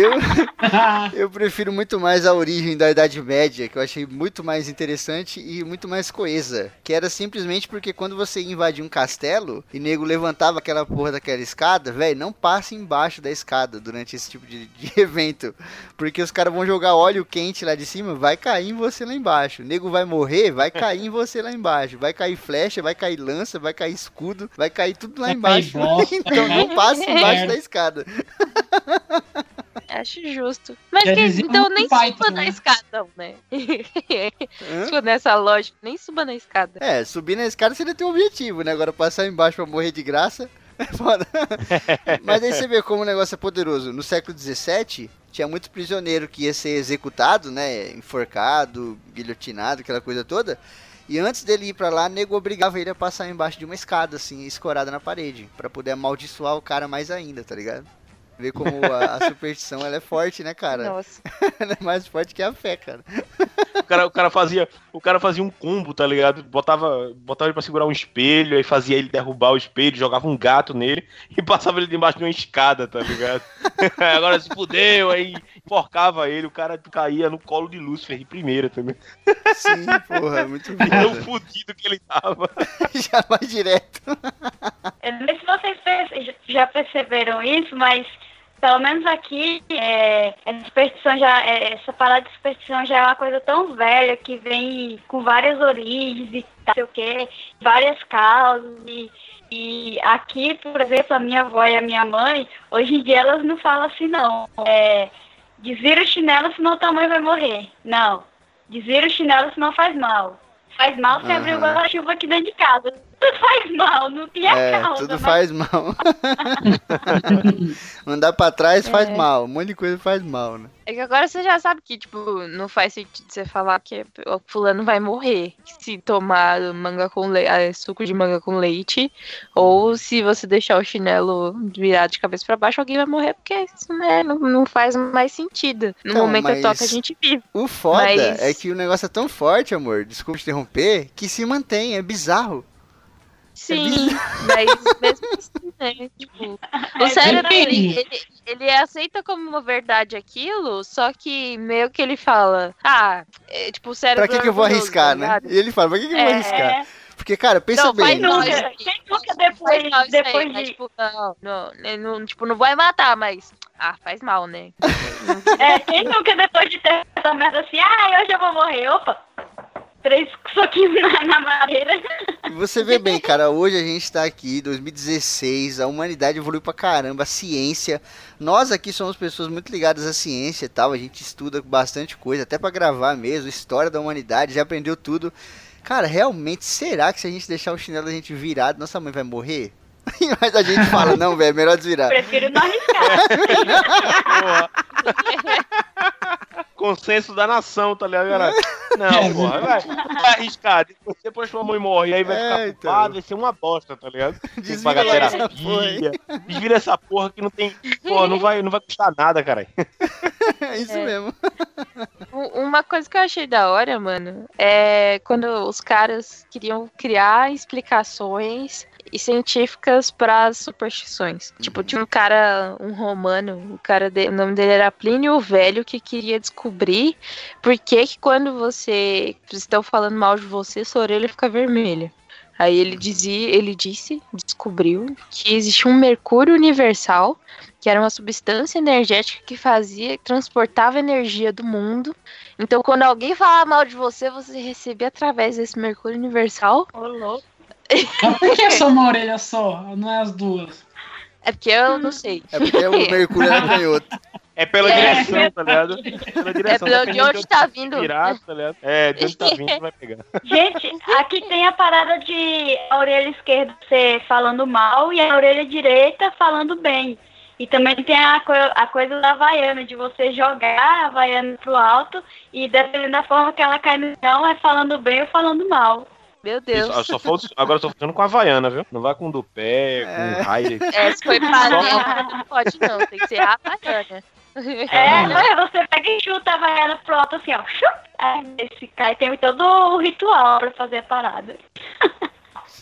eu... Eu prefiro muito mais a origem da Idade Média, que eu achei muito mais interessante e muito mais coesa. Que era simplesmente porque quando você ia invadir um castelo e nego levantava aquela porra daquela escada, velho, não passe embaixo da escada durante esse tipo de, de [laughs] evento. Porque os caras vão jogar óleo quente lá de cima, vai cair em você lá embaixo. O nego vai morrer, vai cair em você lá embaixo. Vai cair flecha, vai cair lança, vai cair escudo, vai cair tudo lá Vai embaixo. bosta, [laughs] então não passe cair embaixo da escada. Acho justo. Mas Quer que, dizer, então nem Python, suba na né? escada, não, né? Hã? Se for nessa lógica, nem suba na escada. É, subir na escada seria ter um objetivo, né? Agora passar embaixo pra morrer de graça [laughs] é foda. [laughs] Mas aí você vê como o negócio é poderoso. No século XVII, tinha muito prisioneiro que ia ser executado, né? Enforcado, guilhotinado, aquela coisa toda. E antes dele ir pra lá, nego obrigava ele a passar embaixo de uma escada, assim, escorada na parede. Pra poder amaldiçoar o cara mais ainda, tá ligado? Ver como a, a [laughs] superstição ela é forte, né, cara? Nossa. [laughs] ela é mais forte que a fé, cara. O cara, o cara fazia, o cara fazia um combo, tá ligado? Botava, botava ele pra segurar um espelho, aí fazia ele derrubar o espelho, jogava um gato nele [laughs] e passava ele debaixo de uma escada, tá ligado? [laughs] Agora se fudeu, aí enforcava ele, o cara caía no colo de Lúcifer de primeira também. Sim, porra, muito [laughs] Tão foda. fudido que ele tava. Já vai direto. Eu não sei se vocês já perceberam isso, mas pelo menos aqui, é, essa superstição já, é, essa parada de superstição já é uma coisa tão velha que vem com várias origens e tal, sei o que, várias causas e, e aqui, por exemplo, a minha avó e a minha mãe, hoje em dia elas não falam assim não. É, desvira o chinelo senão tua mãe vai morrer. Não. Desvira o chinelo senão faz mal. Faz mal se abrir o guarda-chuva aqui dentro de casa. Tudo faz mal, não tem a É, causa. tudo mas faz mal. [laughs] Andar pra trás faz É. mal. Um monte de coisa faz mal, né? É que agora você já sabe que, tipo, não faz sentido você falar que o fulano vai morrer se tomar manga com le- ah, suco de manga com leite. Ou se você deixar o chinelo virado de cabeça pra baixo, alguém vai morrer, porque isso né, não, não faz mais sentido. No Então, momento atual mas que a gente vive. O foda Mas- é que o negócio é tão forte, amor, desculpa te interromper, que se mantém, é bizarro. Sim, mas mesmo assim, né? Tipo, [laughs] o É cérebro, depende. ele, ele, ele aceita como uma verdade aquilo, só que meio que ele fala, ah, é, tipo, o cérebro. Pra que, que eu vou orgulhoso, arriscar, né? E ele fala, pra que, que eu vou É. arriscar? Porque, cara, pensa Não, bem. não, nunca, quem nunca depois, mal isso aí, depois mas, de. tipo, não, não, né, não, tipo, não vai matar, mas. Ah, faz mal, né? [laughs] É, quem nunca depois de ter essa merda assim, ah, hoje eu vou morrer, opa! Três soquinhos na, na madeira. Você vê bem, cara, hoje a gente tá aqui, 2016, a humanidade evoluiu pra caramba, a ciência. Nós aqui somos pessoas muito ligadas à ciência e tal, a gente estuda bastante coisa, até pra gravar mesmo, história da humanidade, já aprendeu tudo. Cara, realmente, será que se a gente deixar o chinelo a gente virado, nossa mãe vai morrer? [laughs] Mas a gente fala, não, velho, é melhor desvirar. Prefiro não arriscar. Porra. Consenso da nação, tá ligado, galera? Não, É, porra, vai, vai arriscar. Depois, depois sua mãe morre, aí vai É, ficar então. culpado, vai ser uma bosta, tá ligado? Desvira essa terapia. Desvira essa porra que não tem. Pô, não vai, não vai custar nada, cara. É isso É. mesmo. Uma coisa que eu achei da hora, mano, é quando os caras queriam criar explicações e científicas para superstições. Tipo, tinha um cara, um romano, o cara de- o nome dele era Plínio o Velho, que queria descobrir por que que quando você estão falando mal de você, sua orelha fica vermelha. Aí ele dizia, ele disse, descobriu que existia um mercúrio universal, que era uma substância energética que fazia, transportava energia do mundo. Então, quando alguém falava mal de você, você recebia através desse mercúrio universal. Ô, louco. Mas por que é só uma orelha só? Não é as duas? É porque eu não sei. É porque o Mercúrio era canhoto. É pela É. direção, tá ligado? Pela direção. pelo- de onde tá vindo. Virar, tá ligado? É, de onde tá vindo, vai pegar. Gente, aqui tem a parada de a orelha esquerda ser falando mal e a orelha direita falando bem. E também tem a, co- a coisa da Havaiana, de você jogar a Havaiana pro alto e dependendo da forma que ela cai no chão, é falando bem ou falando mal. Meu Deus. Isso, só falta- agora eu tô ficando com a Havaiana, viu? Não vai com do pé, É. com raio. É, se foi para não pode não, tem que ser a Havaiana. É, não é? Você pega e chuta a Havaiana pro alto assim, ó. Aí esse cai, tem todo o ritual pra fazer a parada.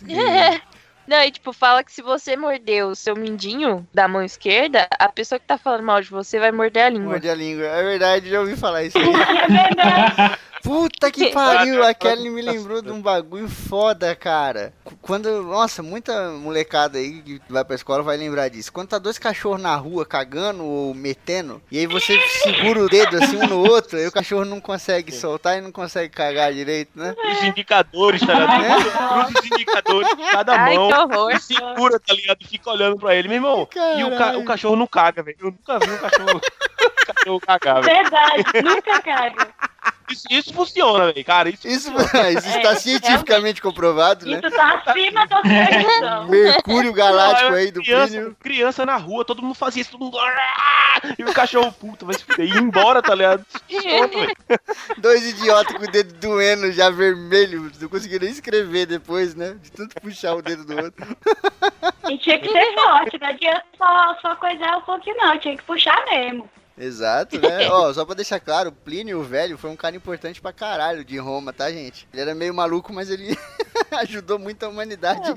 É. [laughs] Não, e tipo, fala que se você morder o seu mindinho da mão esquerda, a pessoa que tá falando mal de você vai morder a língua. Morde a língua. É verdade, já ouvi falar isso aí. [laughs] É verdade. [laughs] Puta que [laughs] pariu, a Kelly me lembrou de um bagulho foda, cara. Qu- Quando, nossa, muita molecada aí que vai pra escola vai lembrar disso. Quando tá dois cachorros na rua cagando ou metendo, e aí você segura o dedo assim um no outro, aí o cachorro não consegue soltar e não consegue cagar direito, né? Os indicadores, tá ligado? Cruza os indicadores de cada Ai, mão. horror. E segura, tá ligado? E fica olhando pra ele. Meu irmão, e o, ca- Caralho. o cachorro não caga, velho. Eu nunca vi um cachorro, [laughs] cachorro cagar, velho. Verdade, nunca caga. Isso, isso funciona, velho. Cara, isso, Isso, [laughs] isso está cientificamente comprovado, né? Isso tá acima da. [laughs] Mercúrio galáctico Não, é aí do criança, Plínio. criança na rua, todo mundo fazia isso, todo mundo. "Ah!" E o cachorro puto vai se fuder, ir embora, tá ligado? Pronto. [laughs] Dois idiotas com o dedo doendo, já vermelho, não conseguiram nem escrever depois, né? De tanto puxar o dedo do outro. E tinha que ser forte, não adianta só, só coisar um pouquinho, não. Tinha que puxar mesmo. Exato, né? [laughs] Ó, só pra deixar claro, o Plínio o Velho foi um cara importante pra caralho de Roma, tá, gente? Ele era meio maluco, mas ele [laughs] ajudou muito a humanidade.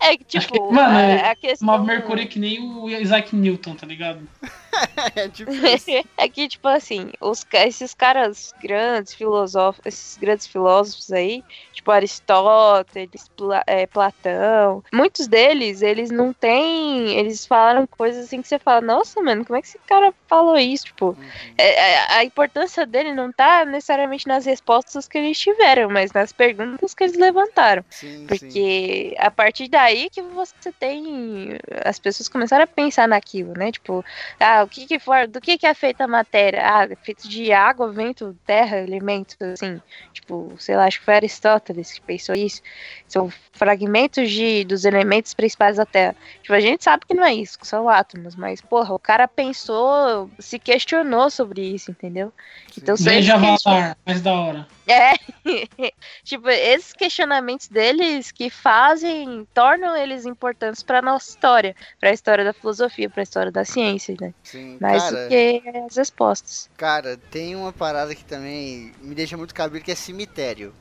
É que, tipo, Mano, é, é a questão... Mercúrio é que nem o Isaac Newton, tá ligado? [laughs] É tipo [laughs] é que, tipo assim, os, esses caras grandes filosóficos, esses grandes filósofos aí, tipo Aristóteles, Pla- é, Platão, muitos deles, eles não têm. Eles falaram coisas assim que você fala, nossa, mano, como é que esse cara falou isso? Tipo, é- é- a importância dele não tá necessariamente nas respostas que eles tiveram, mas nas perguntas que eles levantaram. Sim, sim. Porque a partir daí que você tem. As pessoas começaram a pensar naquilo, né? Tipo, ah, o que que for, do que que é feita a matéria? Ah, é feito de água, vento, terra, elementos, assim. Tipo, sei lá, acho que foi Aristóteles que pensou isso. São fragmentos de, dos elementos principais da Terra. Tipo, a gente sabe que não é isso, que são átomos, mas, porra, o cara pensou, se questionou sobre isso, entendeu? Então, Veja Avatar, mais da hora. É, [laughs] tipo, esses questionamentos deles que fazem, tornam eles importantes pra nossa história, pra história da filosofia, pra história da ciência, né? Sim, Mais cara, do que as respostas. cara, tem uma parada que também me deixa muito cabelo, que é cemitério.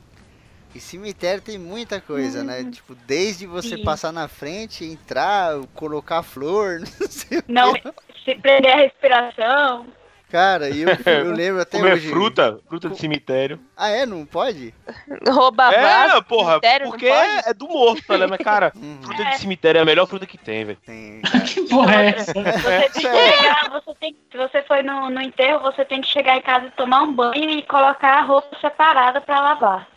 E cemitério tem muita coisa, né? Tipo, desde você Sim. passar na frente, entrar, colocar flor, [laughs] não sei o Não prender a respiração. Cara, e eu, [laughs] eu lembro até Comer hoje. fruta, fruta de cemitério. Ah, é? Não pode? Roubar É, vaso, porra, cemitério, não porque pode? é do morto, tá ligado? Mas, cara, [laughs] Uhum, fruta de cemitério é a melhor fruta que tem, velho. tem, [laughs] Que porra é essa? Você tem que chegar, você tem, se você foi no, no enterro, você tem que chegar em casa e tomar um banho e colocar a roupa separada pra lavar.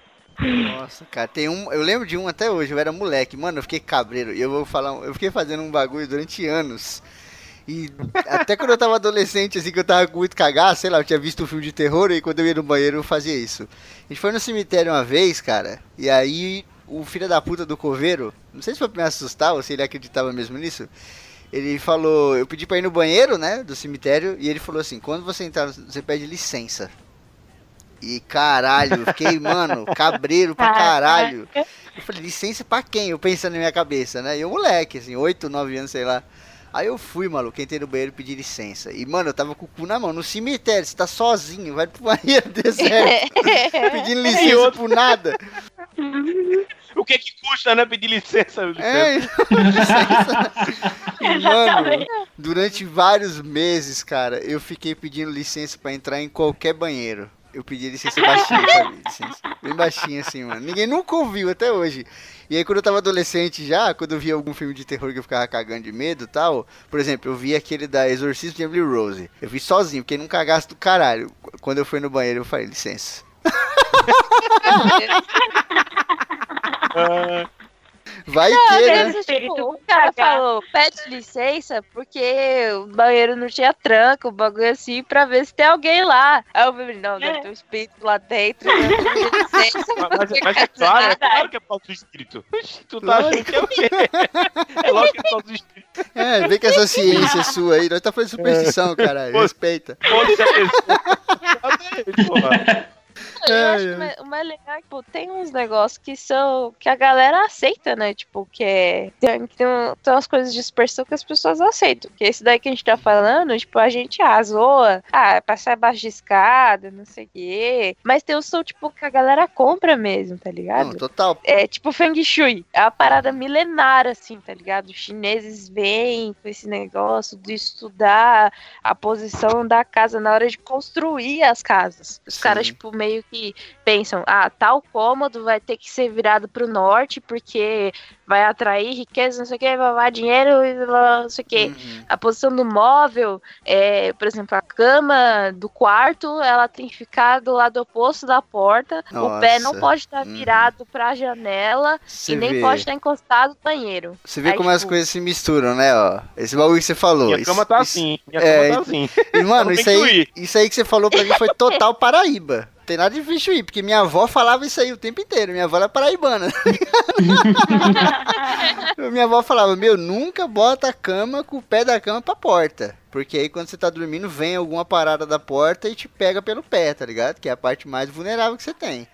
Nossa, cara, tem um. Eu lembro de um até hoje, eu era moleque, mano, eu fiquei cabreiro. E eu vou falar, eu fiquei fazendo um bagulho durante anos. E até quando eu tava adolescente, assim, que eu tava com muito cagaço, sei lá, eu tinha visto um filme de terror e quando eu ia no banheiro eu fazia isso. A gente foi no cemitério uma vez, cara, e aí o filho da puta do coveiro, não sei se foi pra me assustar ou se ele acreditava mesmo nisso, ele falou, eu pedi pra ir no banheiro, né, do cemitério, e ele falou assim, quando você entrar, você pede licença. E caralho, eu fiquei, [laughs] mano, cabreiro pra caralho. Eu falei, licença pra quem? Eu pensando na minha cabeça, né? E eu moleque, assim, 8, 9 anos, sei lá. Aí eu fui, maluco, entrei no banheiro e pedi licença. E, mano, eu tava com o cu na mão, no cemitério, você tá sozinho, vai pro banheiro deserto, [laughs] pedindo licença por nada. O que que custa, né? Pedir licença. licença. É, licença. [laughs] E, mano, durante vários meses, cara, eu fiquei pedindo licença pra entrar em qualquer banheiro. Eu pedi licença baixinho, sabe? Licença. Bem baixinho assim, mano. Ninguém nunca ouviu até hoje. E aí quando eu tava adolescente já, quando eu via algum filme de terror que eu ficava cagando de medo e tal, por exemplo, eu vi aquele da Exorcismo de Emily Rose. Eu vi sozinho, porque não cagasse do caralho. Quando eu fui no banheiro, eu falei, licença. [laughs] Vai Não, que, né? tipo, Espírito o cara falou, pede licença, porque o banheiro não tinha tranco, o bagulho assim, pra ver se tem alguém lá. Aí eu falei, não, deve É. ter um espírito lá dentro, pedir [laughs] licença. mas, mas é claro, é claro que é falso espírito. Tu tá achando que é o quê? É lógico que é falso espírito. É, vem com essa ciência sua aí. Nós tá falando superstição, caralho. Pô. Respeita. Cadê, porra? Eu Ai, acho que o mais- o mais legal é que tipo, tem uns negócios que são. que a galera aceita, né? Tipo, que é. Tem, tem, tem umas coisas de dispersão que as pessoas aceitam. Que esse daí que a gente tá falando, tipo, a gente ah, zoa, ah, passar embaixo de escada, não sei o quê. Mas tem uns som, tipo, que a galera compra mesmo, tá ligado? Não, total. É tipo Feng Shui. É uma parada milenar, assim, tá ligado? Os chineses vêm com esse negócio de estudar a posição da casa na hora de construir as casas. Os Sim. caras, tipo, meio que pensam, ah, tal cômodo vai ter que ser virado pro norte porque vai atrair riqueza, não sei o que, vai dar dinheiro e não sei o que. Uhum. A posição do móvel, é, por exemplo, a cama do quarto, ela tem que ficar do lado oposto da porta. O pé não Nossa. pode estar Uhum. virado pra janela Você e nem vê, pode estar encostado no banheiro. você vê Aí, como as tipo, coisas se misturam, né, ó. Esse bagulho que você falou. Minha isso- cama tá isso- assim. Minha é, cama tá assim. E, mano, isso que aí, isso aí que você falou pra mim foi total [laughs] Paraíba. Tem nada de bicho ir, porque minha avó falava isso aí o tempo inteiro. Minha avó era paraibana. [laughs] minha avó falava, meu, nunca bota a cama com o pé da cama pra porta. Porque aí quando você tá dormindo, vem alguma parada da porta e te pega pelo pé, tá ligado? Que é a parte mais vulnerável que você tem.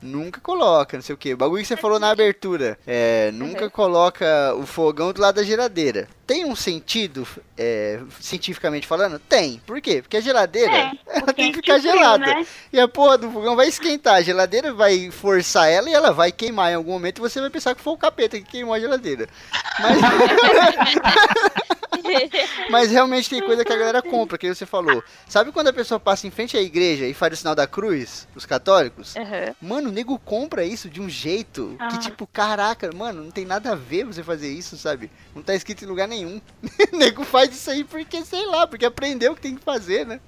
nunca coloca, não sei o que. O bagulho que você falou na abertura, é, nunca coloca o fogão do lado da geladeira. Tem um sentido, é, cientificamente falando? Tem. Por quê? Porque a geladeira, [laughs] Tem, ela tem que ficar frio, gelada. né? E a porra do fogão vai esquentar. A geladeira vai forçar ela e ela vai queimar em algum momento e você vai pensar que foi o capeta que queimou a geladeira. Mas, [laughs] mas realmente tem coisa que a galera compra, que você falou. Sabe quando a pessoa passa em frente à igreja e faz o sinal da cruz, os católicos? Aham. Mano, o nego compra isso de um jeito que, Ah. tipo, caraca, mano, não tem nada a ver você fazer isso, sabe? Não tá escrito em lugar nenhum. O [laughs] nego faz isso aí porque, sei lá, porque aprendeu o que tem que fazer, né?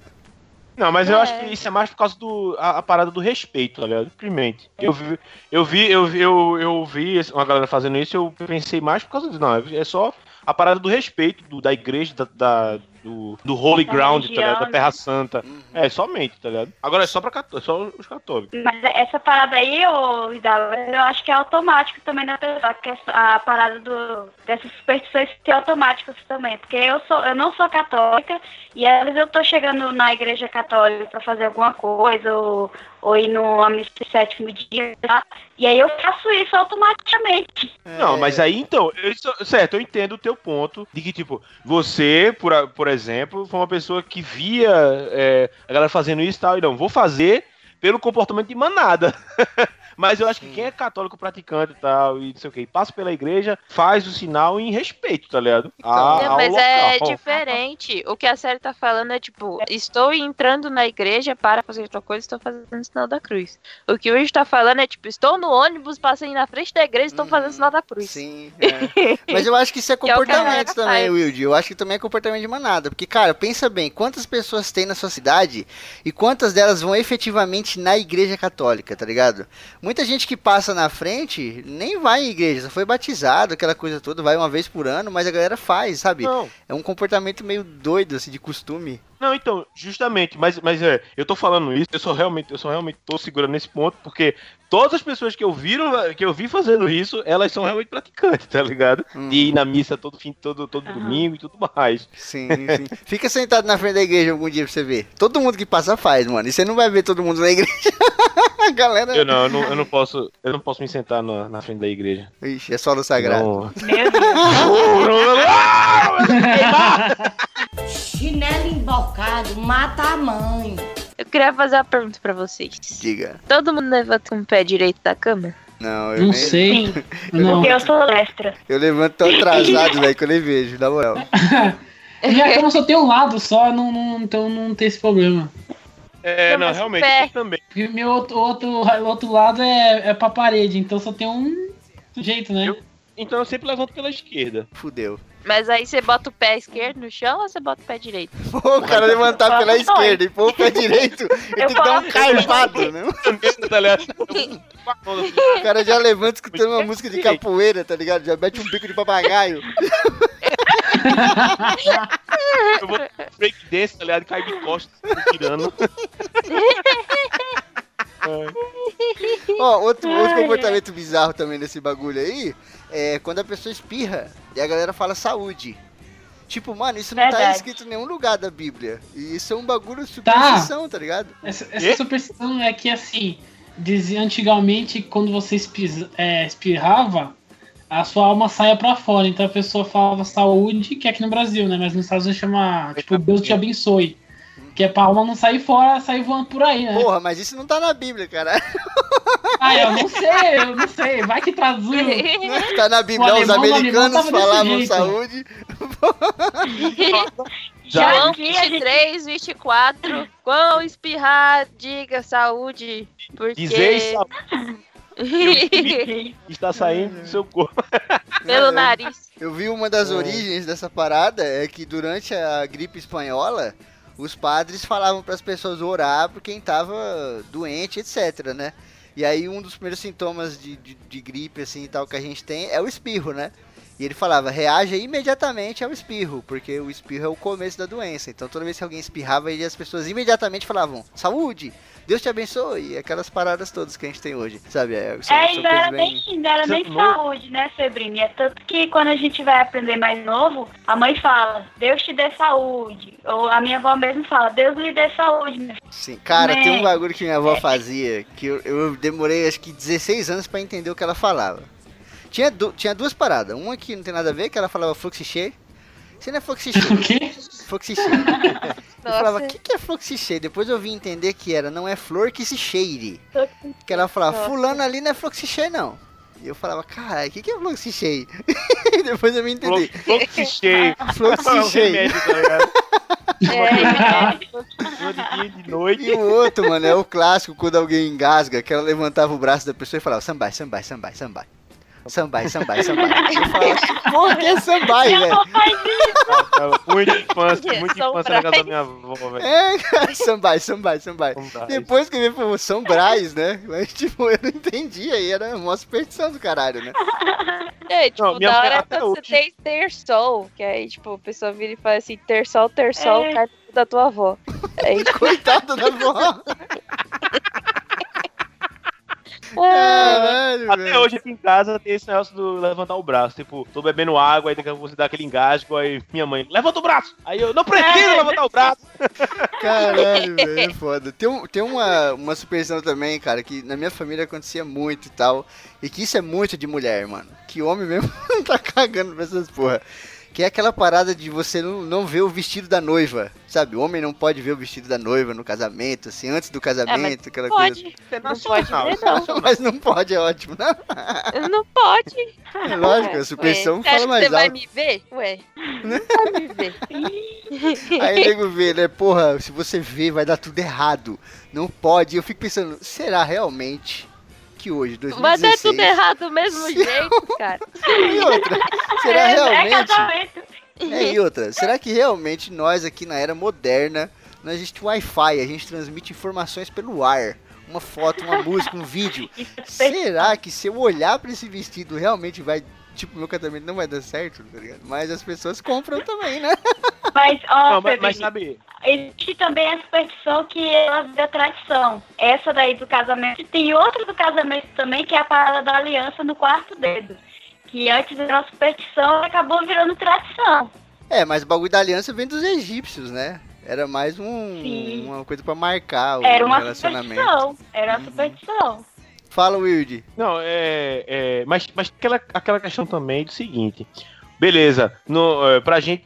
Não, mas eu É. acho que isso é mais por causa do a, a parada do respeito, tá ligado? Simplesmente. Eu vi, eu vi, eu vi, eu, eu vi uma galera fazendo isso, eu pensei mais por causa disso. Não, é só a parada do respeito do- da igreja, da, da- do, do Holy Ground, tá ligado? Da né? Terra Santa. É, somente, tá ligado? Agora é só pra cató- só os católicos. Mas essa parada aí, ô Hidalgo, eu acho que é automático também na pessoa, que a parada do, dessas superstições ser automáticas também. Porque eu, sou, eu não sou católica e às vezes eu tô chegando na igreja católica pra fazer alguma coisa, ou, ou ir no de sétimo dia, tá? e aí eu faço isso automaticamente. Não, É, mas aí então, eu, certo, eu entendo o teu ponto de que, tipo, você, por, por exemplo, foi uma pessoa que via é, a galera fazendo isso e tal, e não, vou fazer pelo comportamento de manada. [laughs] mas eu acho que quem é católico praticante e tal, e não sei o que, passa pela igreja, faz o sinal em respeito, tá ligado? A- Não, ao mas é diferente. O que a série tá falando é tipo, estou entrando na igreja para fazer outra coisa, estou fazendo o sinal da cruz. O que o Will tá falando é tipo, estou no ônibus, passei na frente da igreja, estou fazendo o sinal da cruz. Sim, [laughs] é. Mas eu acho que isso é é a comportamento galera também, faz. Wilde. Eu acho que também é comportamento de manada. Porque, cara, pensa bem, quantas pessoas tem na sua cidade e quantas delas vão efetivamente na igreja católica, tá ligado? Muita gente que passa na frente nem vai em igreja, só foi batizado, aquela coisa toda, vai uma vez por ano, mas a galera faz, sabe? Não, É um comportamento meio doido, assim, de costume. Não, então, justamente, mas, mas é, eu tô falando isso, eu só realmente, eu só realmente tô segurando nesse ponto, porque todas as pessoas que eu viram, que eu vi fazendo isso, elas são realmente praticantes, tá ligado? Uhum. De ir na missa todo fim, todo, todo Aham. domingo e tudo mais. Sim, sim. Fica sentado na frente da igreja algum dia pra você ver. Todo mundo que passa faz, mano. E você não vai ver todo mundo na igreja. [laughs] a galera. Eu não, eu não, eu não posso, eu não posso me sentar na, na frente da igreja. Ixi, é solo sagrado. Não. Meu Deus. [laughs] Chinelo embocado mata a mãe. Eu queria fazer uma pergunta pra vocês. Diga. Todo mundo levanta com o pé direito da cama? Não, eu, Não nem- sei. Sim, [laughs] Não. porque eu sou lestra. eu levanto tão atrasado, velho, que eu nem vejo, na moral. [laughs] Minha cama só tem um lado só, não, não, então não tem esse problema. É, Não, não, realmente, pé. eu também. Porque meu outro, outro, outro lado é, é pra parede, então só tem um jeito, né? Eu- Então eu sempre levanto pela esquerda. Fudeu. Mas aí você bota o pé esquerdo no chão ou você bota o pé direito? [laughs] Pô, o cara levantar pela esquerda e pôr o pé direito, ele tem que dar um faço carpado, né? [laughs] tá ligado? O cara já levanta escutando uma música de capoeira, tá ligado? Já mete um bico de papagaio. Eu vou break dance, tá ligado? Cair de costas, tirando. Ó, outro, outro comportamento bizarro também nesse bagulho aí é quando a pessoa espirra e a galera fala saúde. Tipo, mano, isso não tá Verdade. escrito em nenhum lugar da Bíblia. E isso é um bagulho de superstição, tá ligado? Essa, essa superstição é que, assim, dizia antigamente, quando você é, espirrava, a sua alma saia pra fora. Então a pessoa falava saúde, que é aqui no Brasil, né? Mas nos Estados Unidos chama, tipo, Deus te abençoe. Que é pra alma não sair fora, sair voando por aí, né? Porra, mas isso não tá na Bíblia, cara. Ah, eu não sei, eu não sei. Vai que traduziu. [laughs] Tá na Bíblia, os americanos falavam saúde. [laughs] Já, João aqui a gente- 23, 24. Quão espirrar, diga saúde. Porque. Dizeis está saindo do seu corpo. [laughs] Pelo É, nariz. Eu vi uma das origens dessa parada é que durante a gripe espanhola, os padres falavam para as pessoas orar por quem tava doente, etc, né? E aí um dos primeiros sintomas de, de, de gripe assim tal que a gente tem é o espirro, né? E ele falava, reaja imediatamente ao espirro, porque o espirro é o começo da doença. Então toda vez que alguém espirrava, as pessoas imediatamente falavam, saúde, Deus te abençoe, e aquelas paradas todas que a gente tem hoje, sabe? É, são- É, ainda era bem- nem, ainda era nem Sempre novo. saúde, né, Febrini? É tanto que quando a gente vai aprender mais novo, a mãe fala, Deus te dê saúde. Ou a minha avó mesmo fala, Deus lhe dê saúde, meu. Sim, cara, Né? tem um bagulho que minha avó fazia que eu, eu demorei acho que 16 anos pra entender o que ela falava. Tinha, du- tinha duas paradas. Uma que não tem nada a ver, que ela falava fluxichê. Isso não é fluxichê. [laughs] O quê? Fluxichê. Eu falava, o Nossa. que, que é fluxichê? Depois eu vim entender que era, não é flor que se cheire. Que ela falava, Nossa. fulano ali não é fluxichê não. E eu falava, caralho, o que, que é fluxichê? [laughs] Depois eu me entendi. Floxi cheio. Fluxichê. remédio, tá ligado? [laughs] É, Uma de dia e de noite. E o outro, mano, é o clássico quando alguém engasga, que ela levantava o braço da pessoa e falava, sambai, sambai, sambai, sambai. Sambai, sambai, sambai. [laughs] Eu porra, que é sambai, velho? isso. Cara, Muita infância, muita São infância na casa da minha avó, velho. É, cara, sambai, sambai, sambai. Depois que ele falou São né? Mas, tipo, eu não entendia e era uma superstição do caralho, né? É, tipo, Não, da hora é você tem ter sol, que aí, tipo, a pessoa vira e fala assim, ter sol, ter sol, É. da tua avó. Aí, [laughs] Coitado da avó. [laughs] Caralho, Até velho. hoje aqui em casa tem esse negócio do levantar o braço. Tipo, tô bebendo água, aí daqui a pouco você dá aquele engasgo, aí minha mãe, levanta o braço! Aí eu, não preciso É. levantar o braço! Caralho, velho, é foda. Tem, um, tem uma, uma superstição também, cara, que na minha família acontecia muito e tal. E que isso é muito de mulher, mano. Que homem mesmo não [laughs] tá cagando pra essas porra. Que é aquela parada de você não, não ver o vestido da noiva. Sabe? O homem não pode ver o vestido da noiva no casamento, assim, antes do casamento, aquela coisa. pode. Não pode ver, não. [laughs] Mas não pode, é ótimo, [laughs] né? Não pode. É lógico, a superstição Ué, você fala mais você vai alto. me ver? Ué, [laughs] não vai me ver. Aí o nego vê, né? Porra, se você vê, vai dar tudo errado. Não pode. Eu fico pensando, será realmente que hoje, 2016... Vai dar tudo errado do mesmo jeito, cara. [laughs] E outra, será É, [laughs] é realmente... casamento. É, e outra, será que realmente nós aqui na era moderna, nós existe Wi-Fi, a gente transmite informações pelo ar, uma foto, uma música, um vídeo. [laughs] Será que se eu olhar pra esse vestido realmente vai, tipo, meu casamento não vai dar certo, tá ligado? Mas as pessoas compram também, né? Mas, ó, Não, mas, mas sabe, existe também a superstição que ela vira tradição. Essa daí do casamento. Tem outra do casamento também, que é a parada da aliança no quarto dedo. Que antes era uma superstição acabou virando tradição. É, mas o bagulho da aliança vem dos egípcios, né? Era mais um, Sim. uma coisa pra marcar o Era uma relacionamento. superstição. Era uma superstição. Fala, Wilde. Não, é. é mas mas aquela, aquela questão também do seguinte. Beleza, no, é, pra gente,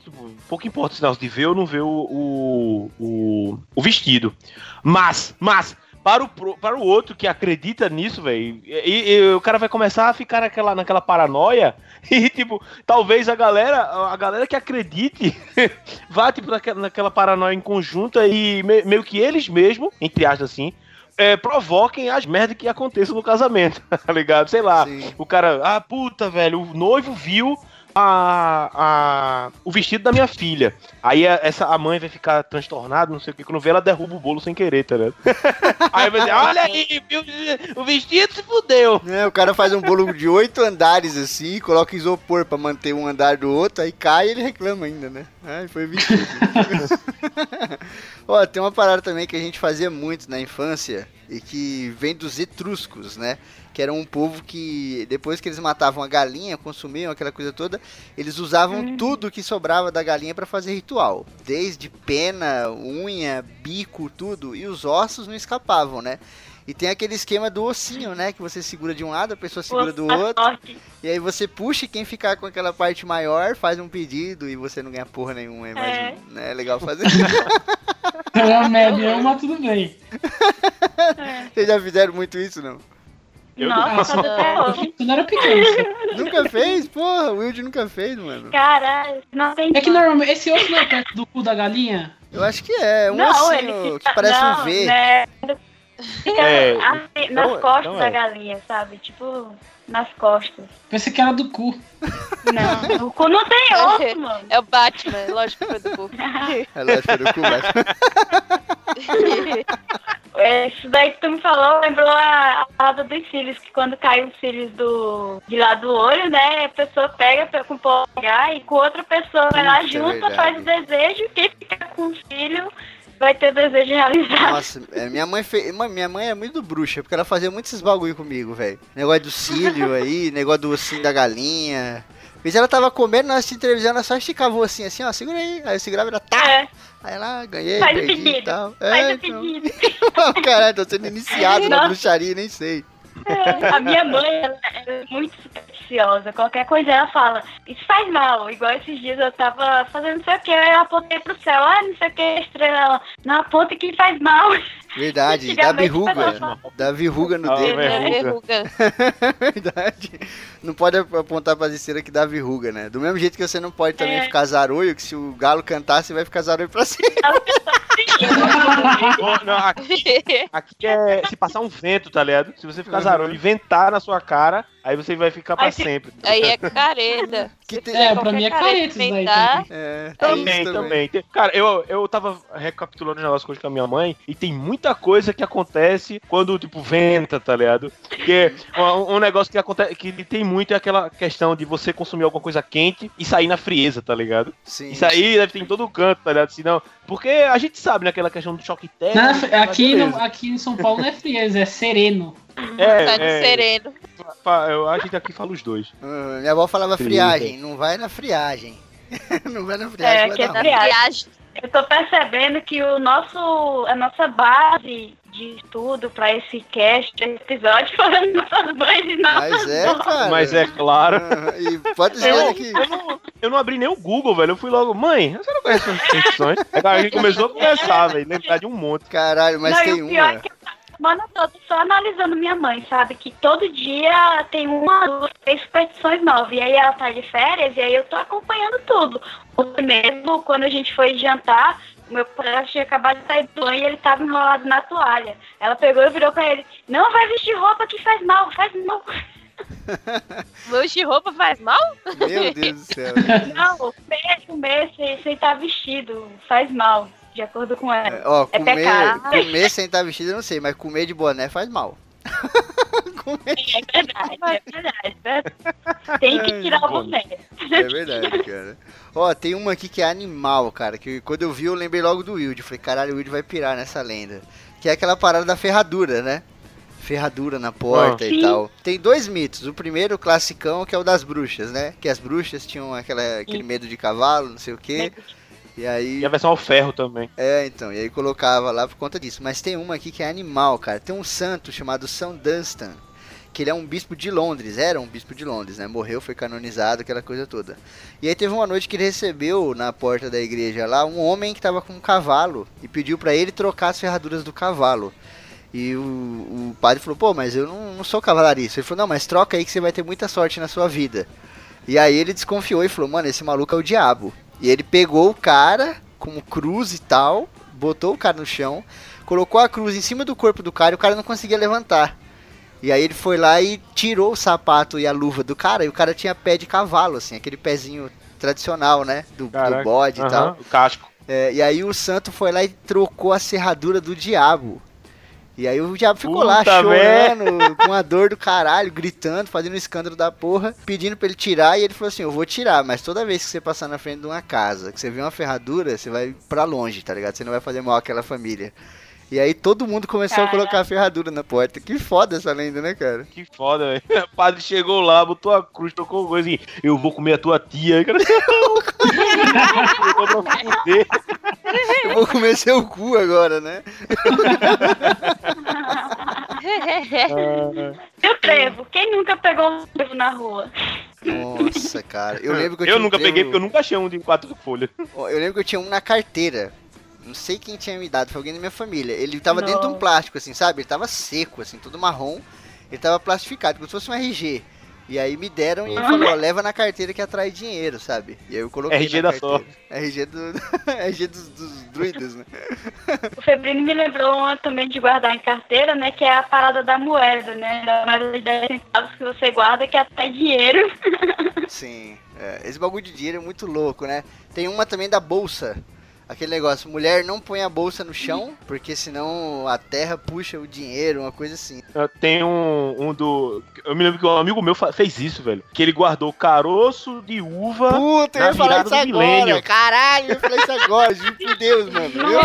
pouco importa se nós de ver ou não ver o, o, o, o vestido. Mas, mas, para o, para o outro que acredita nisso, velho, e, e o cara vai começar a ficar naquela, naquela paranoia [laughs] e, tipo, talvez a galera, a galera que acredite [laughs] vá, tipo, naquela, naquela paranoia em conjunto e me- meio que eles mesmos, entre aspas assim, é, provoquem as merdas que aconteçam no casamento, [laughs] tá ligado? Sei lá, Sim. o cara, ah, puta, velho, o noivo viu a, a, o vestido da minha filha. Aí a, essa, a mãe vai ficar transtornada, não sei o que, quando vê, ela derruba o bolo sem querer, tá ligado? [laughs] aí vai dizer, olha aí, viu, o vestido se fudeu. É, o cara faz um bolo de oito andares assim, coloca isopor pra manter um andar do outro, aí cai e ele reclama ainda, né? Ai, foi vestido. [laughs] Ó, tem uma parada também que a gente fazia muito na infância e que vem dos etruscos, né? Que era um povo que, depois que eles matavam a galinha, consumiam aquela coisa toda, eles usavam tudo que sobrava da galinha pra fazer ritual. Desde pena, unha, bico, tudo. E os ossos não escapavam, né? E tem aquele esquema do ossinho, né? Que você segura de um lado, a pessoa segura do outro. E aí você puxa e quem ficar com aquela parte maior faz um pedido e você não ganha porra nenhuma. É, É. né? é legal fazer. [laughs] É uma média, mas tudo bem. Vocês já fizeram muito isso, não? Eu Nossa, até hoje. Quando era pequeno. [laughs] Nunca fez? Porra, o Wilde nunca fez, mano. Caralho, não tem É que normalmente esse osso não é perto do cu da galinha? Eu acho que é. Um não, ossinho ele que parece não, um V. Né, fica É, assim, nas então- costas então da é. galinha, sabe? Tipo, nas costas. Pensei que era do cu. Não, o cu não tem osso, mano. É o Batman, lógico que foi do cu. [laughs] É lógico, era o cu, mas... [laughs] é, isso daí que tu me falou lembrou a, parada dos cílios, que quando cai os cílios do, de lá do olho, né, a pessoa pega com o polegar e com outra pessoa vai lá Puta, junto, verdade. faz o desejo, quem fica com o cílio vai ter o desejo realizado. Nossa, é, minha mãe fez. Minha mãe é muito bruxa, porque ela fazia muito esses bagulho comigo, velho. Negócio do cílio aí, [laughs] negócio do ossinho da galinha. Vezes ela tava comendo, nós assistindo televisão, ela só esticava o ossinho assim, ó, segura aí. Aí eu segurava e ela tá. É, Aí ela ganhei, faz o perdi e pedido, tal. faz É, o então. pedido. [laughs] Caralho, tô sendo iniciado na bruxaria, nem sei. A minha mãe ela é muito supersticiosa. Qualquer coisa ela fala, isso faz mal. Igual esses dias eu tava fazendo não sei o que, aí eu apontei pro céu, ah, não sei o que, estrela. Ela, Não aponta que faz mal. Verdade, dá verruga. Dá verruga no Ah, dedo. Verruga. [laughs] Verdade. Não pode apontar pra esteira que dá verruga, né? Do mesmo jeito que você não pode também É. ficar zaroio, que se o galo cantar, você vai ficar zaroio pra cima. [laughs] Não, [laughs] aqui, aqui é se passar um vento, tá ligado? Se você ficar Uhum. zarando e ventar na sua cara, aí você vai ficar pra Aí se- sempre. Aí é careta. Que fizer É, pra mim é careta isso daí também. É, tem Também, também. Cara, eu, eu tava recapitulando os negócios hoje com a minha mãe e tem muita coisa que acontece quando, tipo, venta, tá ligado? Porque um, um negócio que acontece que tem muito é aquela questão de você consumir alguma coisa quente e sair na frieza, tá ligado? Sim. Isso aí deve ter em todo canto, tá ligado? Senão, porque a gente sabe, naquela questão do choque térmico. Aqui, no, aqui em São Paulo não é frieza, é sereno. é, tá é, sereno. eu- a gente aqui fala os dois. Ah, minha avó falava friagem, não vai na friagem. [laughs] não vai na friagem, É, vai que é Na friagem. Eu tô percebendo que o nosso, a nossa base de estudo pra esse cast, esse episódio, [laughs] foram nossas mães e nossas Mas é, cara. Mas é claro. Ah, E pode ser Eu, que. eu, não, eu não abri nem o Google, velho. Eu fui logo, mãe, você não conhece as instituições? Aí a gente começou a conversar, velho. Lembrar de um monte. Caralho, mas Não, tem pior uma. Semana toda só analisando minha mãe, sabe? Que todo dia tem uma, duas, três competições novas. E aí ela tá de férias e aí eu tô acompanhando tudo. Ontem mesmo, quando a gente foi jantar, o meu pai tinha acabado de sair do banho e ele tava enrolado na toalha. Ela pegou e virou pra ele, não vai vestir roupa que faz mal, faz mal. [laughs] Luz de roupa faz mal? Meu Deus do céu. Não, comer sem, sem estar vestido faz mal, de acordo com ela. É, Ó, É comer, pecado. comer sem estar vestido eu não sei, mas comer de boné faz mal. [laughs] comer É verdade, é verdade. né? Tem que tirar o boné. É verdade, cara. Ó, tem uma aqui que é animal, cara. Que quando eu vi, eu lembrei logo do Wilde. Falei, caralho, o Wilde vai pirar nessa lenda. Que é aquela parada da ferradura, né? Ferradura na porta Ah. e Sim. tal. Tem dois mitos. O primeiro, o classicão, que é o das bruxas, né? Que as bruxas tinham aquela, aquele medo de cavalo, não sei o quê. E aí. E a versão ao ferro também. É, então, e aí colocava lá por conta disso. Mas tem uma aqui que é animal, cara. Tem um santo chamado São Dunstan, que ele é um bispo de Londres, era um bispo de Londres, né? Morreu, foi canonizado, aquela coisa toda. E aí teve uma noite que ele recebeu na porta da igreja lá um homem que tava com um cavalo e pediu pra ele trocar as ferraduras do cavalo. E o, o padre falou, pô, mas eu não, não sou cavalariço. Ele falou, não, mas troca aí que você vai ter muita sorte na sua vida. E aí ele desconfiou e falou, mano, esse maluco é o diabo. E ele pegou o cara, como cruz e tal, botou o cara no chão, colocou a cruz em cima do corpo do cara e o cara não conseguia levantar. E aí ele foi lá e tirou o sapato e a luva do cara, e o cara tinha pé de cavalo, assim, aquele pezinho tradicional, né? Do, do bode e tal. O casco. É, e aí o santo foi lá e trocou a serradura do diabo. E aí o diabo ficou lá Puta chorando, com a dor do caralho, gritando, fazendo um escândalo da porra, pedindo pra ele tirar. E ele falou assim: Eu vou tirar, mas toda vez que você passar na frente de uma casa, que você vê uma ferradura, você vai pra longe, tá ligado? Você não vai fazer mal àquela família. E aí todo mundo começou a colocar a ferradura na porta. Que foda essa lenda, né, cara? Que foda, velho. [laughs] O padre chegou lá, botou a cruz, tocou coisa assim. Eu vou comer a tua tia. [laughs] Cara. Eu vou comer seu cu agora, né? E o trevo? Quem nunca pegou um trevo na rua? Nossa, cara. Eu lembro que eu, Eu tinha um nunca peguei trevo- porque eu nunca achei um de quatro folhas. Eu lembro que eu tinha um na carteira. Não sei quem tinha me dado, foi alguém da minha família. Ele tava dentro de um Não. plástico, assim, sabe? Ele tava seco, assim, todo marrom. Ele tava plastificado, como se fosse um RG. E aí me deram e ele falou, ó, leva na carteira que atrai dinheiro, sabe? E aí eu coloquei RG na da carteira. RG do [laughs] RG dos, dos druidas, né? O Febrino me lembrou uma também de guardar em carteira, né? Que é a parada da moeda, né? Da moeda de 10 centavos que você guarda, que atrai dinheiro. [laughs] Sim. é, esse bagulho de dinheiro é muito louco, né? Tem uma também da bolsa. Aquele negócio, mulher não põe a bolsa no chão, porque senão a terra puxa o dinheiro, uma coisa assim. Tem um, um do. Eu me lembro que um amigo meu fez isso, velho. Que ele guardou caroço de uva. Puta, eu na ia falar virada isso do agora. milênio. Caralho, eu ia falar isso agora, juro por Deus, mano. Eu-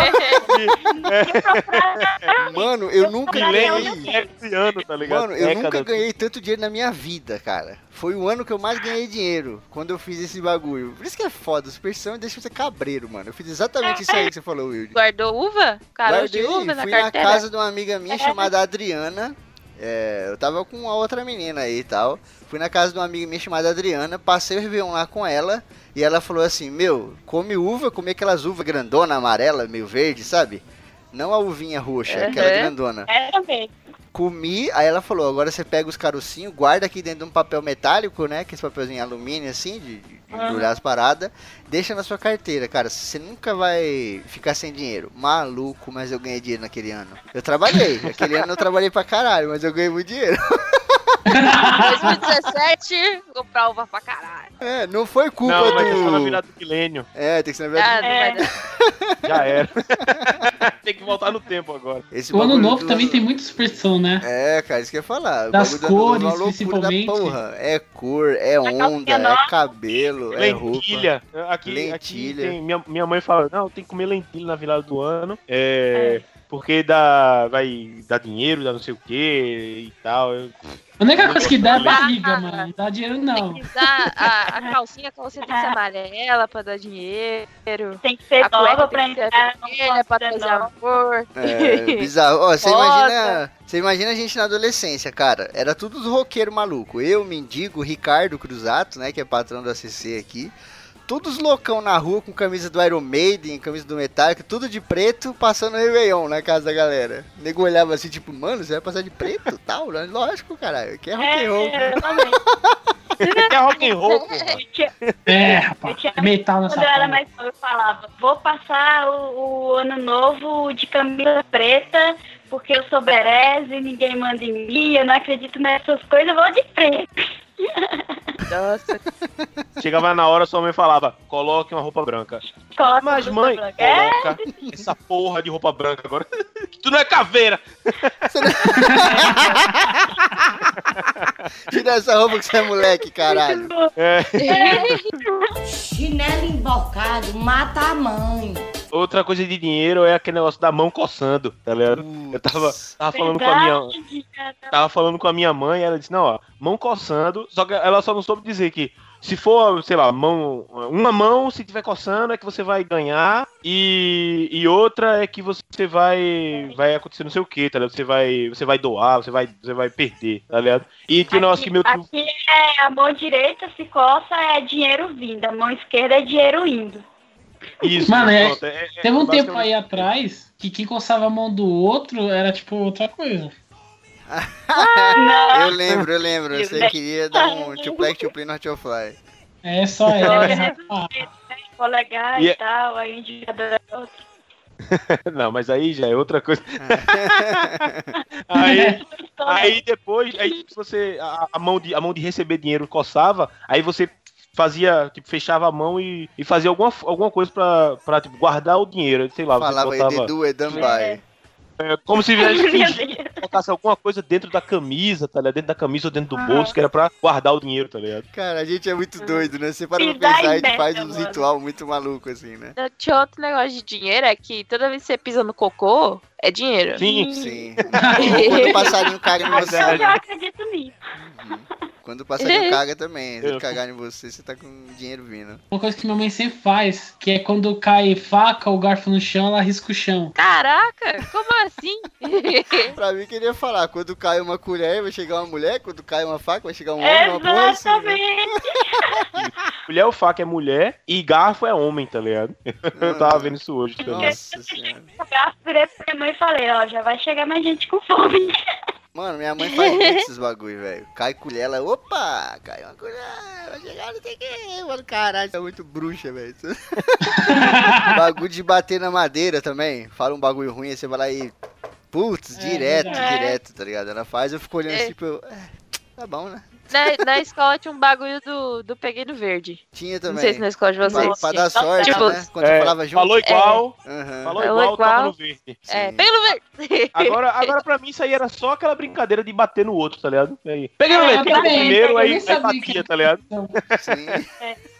[laughs] mano, eu nunca ganhei. é esse ano, tá ligado? Mano, eu nunca ganhei tanto dinheiro na minha vida, cara. Foi o ano que eu mais ganhei dinheiro, quando eu fiz esse bagulho. Por isso que é foda, superstição deixa você cabreiro, mano. Eu fiz exatamente isso aí que você falou, Wilde. Guardou uva? Caroço de uva na fui na carteira? casa de uma amiga minha chamada Adriana. É, eu tava com uma outra menina aí e tal. Fui na casa de uma amiga minha chamada Adriana, passei o Réveillon lá com ela. E ela falou assim: Meu, come uva, come aquelas uvas grandona, amarela, meio verde, sabe? Não a uvinha roxa, aquela Uhum. grandona. Era mesmo. Comi, aí ela falou: agora você pega os carocinhos, guarda aqui dentro de um papel metálico, né? Que esse papelzinho em alumínio assim, de, de embrulhar as paradas, deixa na sua carteira, cara. Você nunca vai ficar sem dinheiro. Maluco, mas eu ganhei dinheiro naquele ano. Eu trabalhei, aquele ano eu trabalhei pra caralho, mas eu ganhei muito dinheiro. [laughs] 2017, comprar uva pra caralho. É, não foi culpa Não, mas é só na do. virada do milênio. É, tem que ser na verdade. Ah, não dar. Já era. [laughs] tem que voltar no tempo agora. Esse O ano novo do também tem muita superstição, né? É, cara, isso que eu ia falar. Das do é cores, loucura da principalmente. porra. É cor, é onda, é cabelo, é roupa. lentilha. Aqui, Lentilha. aqui tem- minha, minha mãe fala, não, tem que comer lentilha na virada do ano. É. Porque dá, vai dar dinheiro, dá não sei o que e tal. Eu- A única coisa que dá é barriga, mano. Não dá dinheiro, não. Tem que dar a, a [laughs] calcinha, a calcinha tem que ser amarela pra dar dinheiro. Tem que ser A nova pra entrar. vermelha pra trazer amor. É, bizarro. Ó, você imagina, você imagina a gente na adolescência, cara. Era tudo os roqueiros maluco. Eu, Mendigo, Ricardo Cruzato, né, que é patrão da CC aqui. Todos loucão na rua com camisa do Iron Maiden, camisa do Metallica, tudo de preto, passando Réveillon na casa da galera. O nego olhava assim, tipo, mano, você vai passar de preto [laughs] tal? Lógico, caralho, que é rock and roll. É, [laughs] exatamente. É rock and roll, porra. Eu tinha- É, rapaz. Tinha- Metal nessa Quando eu era mais nova, eu falava, vou passar o, o ano novo de camisa preta, porque eu sou bereze, ninguém manda em mim, eu não acredito nessas coisas, eu vou de preto. [laughs] Nossa, Chegava na hora, sua mãe falava, coloque uma roupa branca. Coloca Mas, mãe, branca. É, coloca essa porra de roupa branca agora. que [laughs] tu não é caveira. [laughs] Tira essa roupa que você é moleque, caralho. É. [laughs] Chinelo embocado, mata a mãe. Outra coisa de dinheiro é aquele negócio da mão coçando, tá ligado? Eu tava, tava falando com a minha. cara. Tava falando com a minha mãe, ela disse, não, ó, mão coçando, só que ela só não soube dizer que se for, sei lá, mão. Uma mão, se tiver coçando, é que você vai ganhar. E, e outra é que você vai. Vai acontecer não sei o que, tá ligado? Você vai. Você vai doar, você vai, você vai perder, tá ligado? E tem negócio que meu. Aqui é a mão direita se coça é dinheiro vindo, a mão esquerda é dinheiro indo. Isso, Mano, é- é- é Teve um tempo aí atrás que quem coçava a mão do outro era tipo outra coisa. [laughs] Eu lembro, eu lembro. Você queria dar um to play to play not to fly. É só [laughs] ela. Ah, polegar E e, é- tal, aí o indicador é outro. [laughs] Não, mas aí já é outra coisa. aí, aí depois, aí se você a, a mão de a mão de receber dinheiro coçava, aí você fazia, tipo, fechava a mão e, e fazia alguma, alguma coisa pra, pra tipo, guardar o dinheiro, sei lá, Falava aí, botava, Dedu e Dunby. é, como se colocasse [laughs] alguma coisa dentro da camisa, tá ligado? Dentro da camisa ou dentro do Ah. bolso, que era pra guardar o dinheiro, tá ligado? Cara, a gente é muito doido, né? Você para pra pensar e a gente faz uns mano. ritual muito maluco assim, né? tinha outro negócio de dinheiro, é que toda vez que você pisa no cocô, é dinheiro. Sim, Sim. [laughs] Quando o passarinho caga em você. Eu já acredito nisso. Quando o passarinho caga também. Se ele cagar em você, você tá com dinheiro vindo. Uma coisa que minha mãe sempre faz, que é quando cai faca ou garfo no chão, ela risca o chão. Caraca, como assim? [laughs] Pra mim, queria falar, quando cai uma colher, vai chegar uma mulher, quando cai uma faca, vai chegar um homem, uma porra? Exatamente. Mulher ou faca é mulher e garfo é homem, tá ligado? [laughs] Eu tava vendo isso hoje também. Nossa senhora. Eu virei pra minha mãe e falei, ó, já vai chegar mais gente com fome. Mano, minha mãe faz muito [laughs] esses bagulho, velho. Cai colher, ela, opa, cai uma colher, vai chegar, não sei o que. Mano, caralho, é muito bruxa, velho. [laughs] bagulho de bater na madeira também. Fala um bagulho ruim, aí você vai lá e. Putz, É, direto, verdade. direto, tá ligado? Ela faz, eu fico olhando É. assim, tipo, eu, é, tá bom, né? Na, na escola tinha um bagulho do, do Peguei no Verde. Tinha Não também. sei se na escola de vocês. Pra, pra dar sorte, Tipo, né? Quando É, falava junto. Falou igual, Aham. falou Falou igual, tava igual. no verde. É. Peguei no Verde. Agora, agora pra mim isso aí era só aquela brincadeira de bater no outro, tá ligado? Aí, peguei no É, verde, primeiro, aí, aí batia, tá ligado? Sim.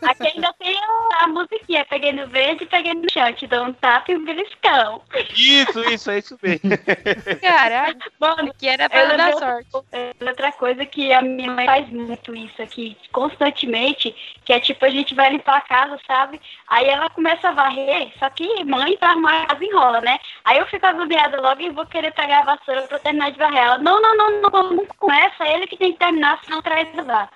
Aqui ainda tem a musiquinha, peguei no verde, peguei no chão, te dou um tapa e um beliscão. Isso, isso, é isso mesmo. [laughs] Caraca, Mano, que era pra ela dar deu- sorte. é outra coisa que a minha mãe faz muito isso aqui, constantemente, que é tipo, a gente vai limpar a casa, sabe? Aí ela começa a varrer, só que mãe pra arrumar a casa enrola, né? Aí eu fico agoniada logo e vou querer pegar a vassoura pra terminar de varrer. Ela, não, não, não, não, não começa, é ele que tem que terminar, senão traz lá.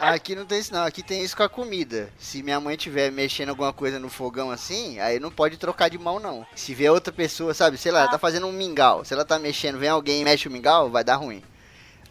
Aqui não tem isso não, aqui tem isso com a comida. Se minha mãe tiver mexendo alguma coisa no fogão assim, aí não pode trocar de mão não. Se vier outra pessoa, sabe, sei lá, ela tá fazendo um mingau. Se ela tá mexendo, vem alguém e mexe o mingau, vai dar ruim.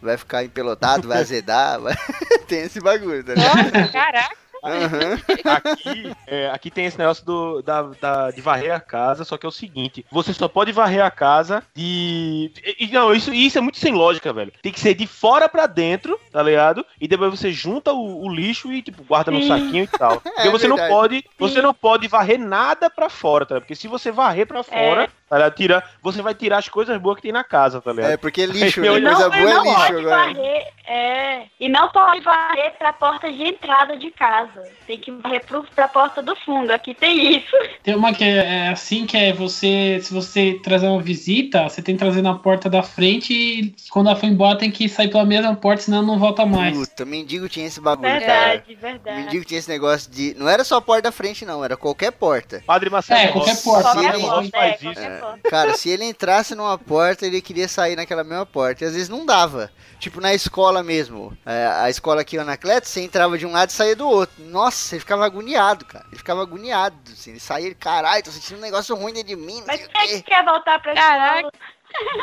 Vai ficar empelotado, vai azedar, [laughs] vai... [laughs] tem esse bagulho, tá ligado? Nossa, caraca. Aham. Aqui, é, aqui tem esse negócio do, da, da- de varrer a casa, só que é o seguinte: você só pode varrer a casa de. e- e não, isso, isso é muito sem lógica, velho. Tem que ser de fora pra dentro, tá ligado? E depois você junta o, o lixo e, tipo, guarda no saquinho e tal. [laughs] Porque você não pode. Você não pode varrer nada pra fora, tá ligado? Porque se você varrer pra fora, tá ligado? Tira, você vai tirar as coisas boas que tem na casa, tá ligado? É, porque [laughs] lixo, né? não- Coisa não, boa é lixo pode agora. varrer, é, e não pode varrer pra porta de entrada de casa. Tem que varrer pro, pra porta do fundo. Aqui tem isso. Tem uma que é, é assim, que é você, se você trazer uma visita, você tem que trazer na porta da frente e quando ela for embora tem que sair pela mesma porta, senão não volta mais. Puta, mendigo tinha esse bagulho, cara. Verdade, verdade. Mendigo tinha esse negócio de. Não era só a porta da frente, não, era qualquer porta. Padre Marcelo É, qualquer porta. Rossi porta, é, qualquer porta. Cara, se ele entrasse numa porta, ele queria sair naquela mesma porta. E às vezes não dava. Tipo na escola mesmo. É, a escola aqui, o Anacleto, você entrava de um lado e saía do outro. Nossa, ele ficava agoniado, cara. Ele ficava agoniado. Assim, ele saía, caralho, tô sentindo um negócio ruim dentro de mim. Mas quem é que quer voltar pra Caraca. escola?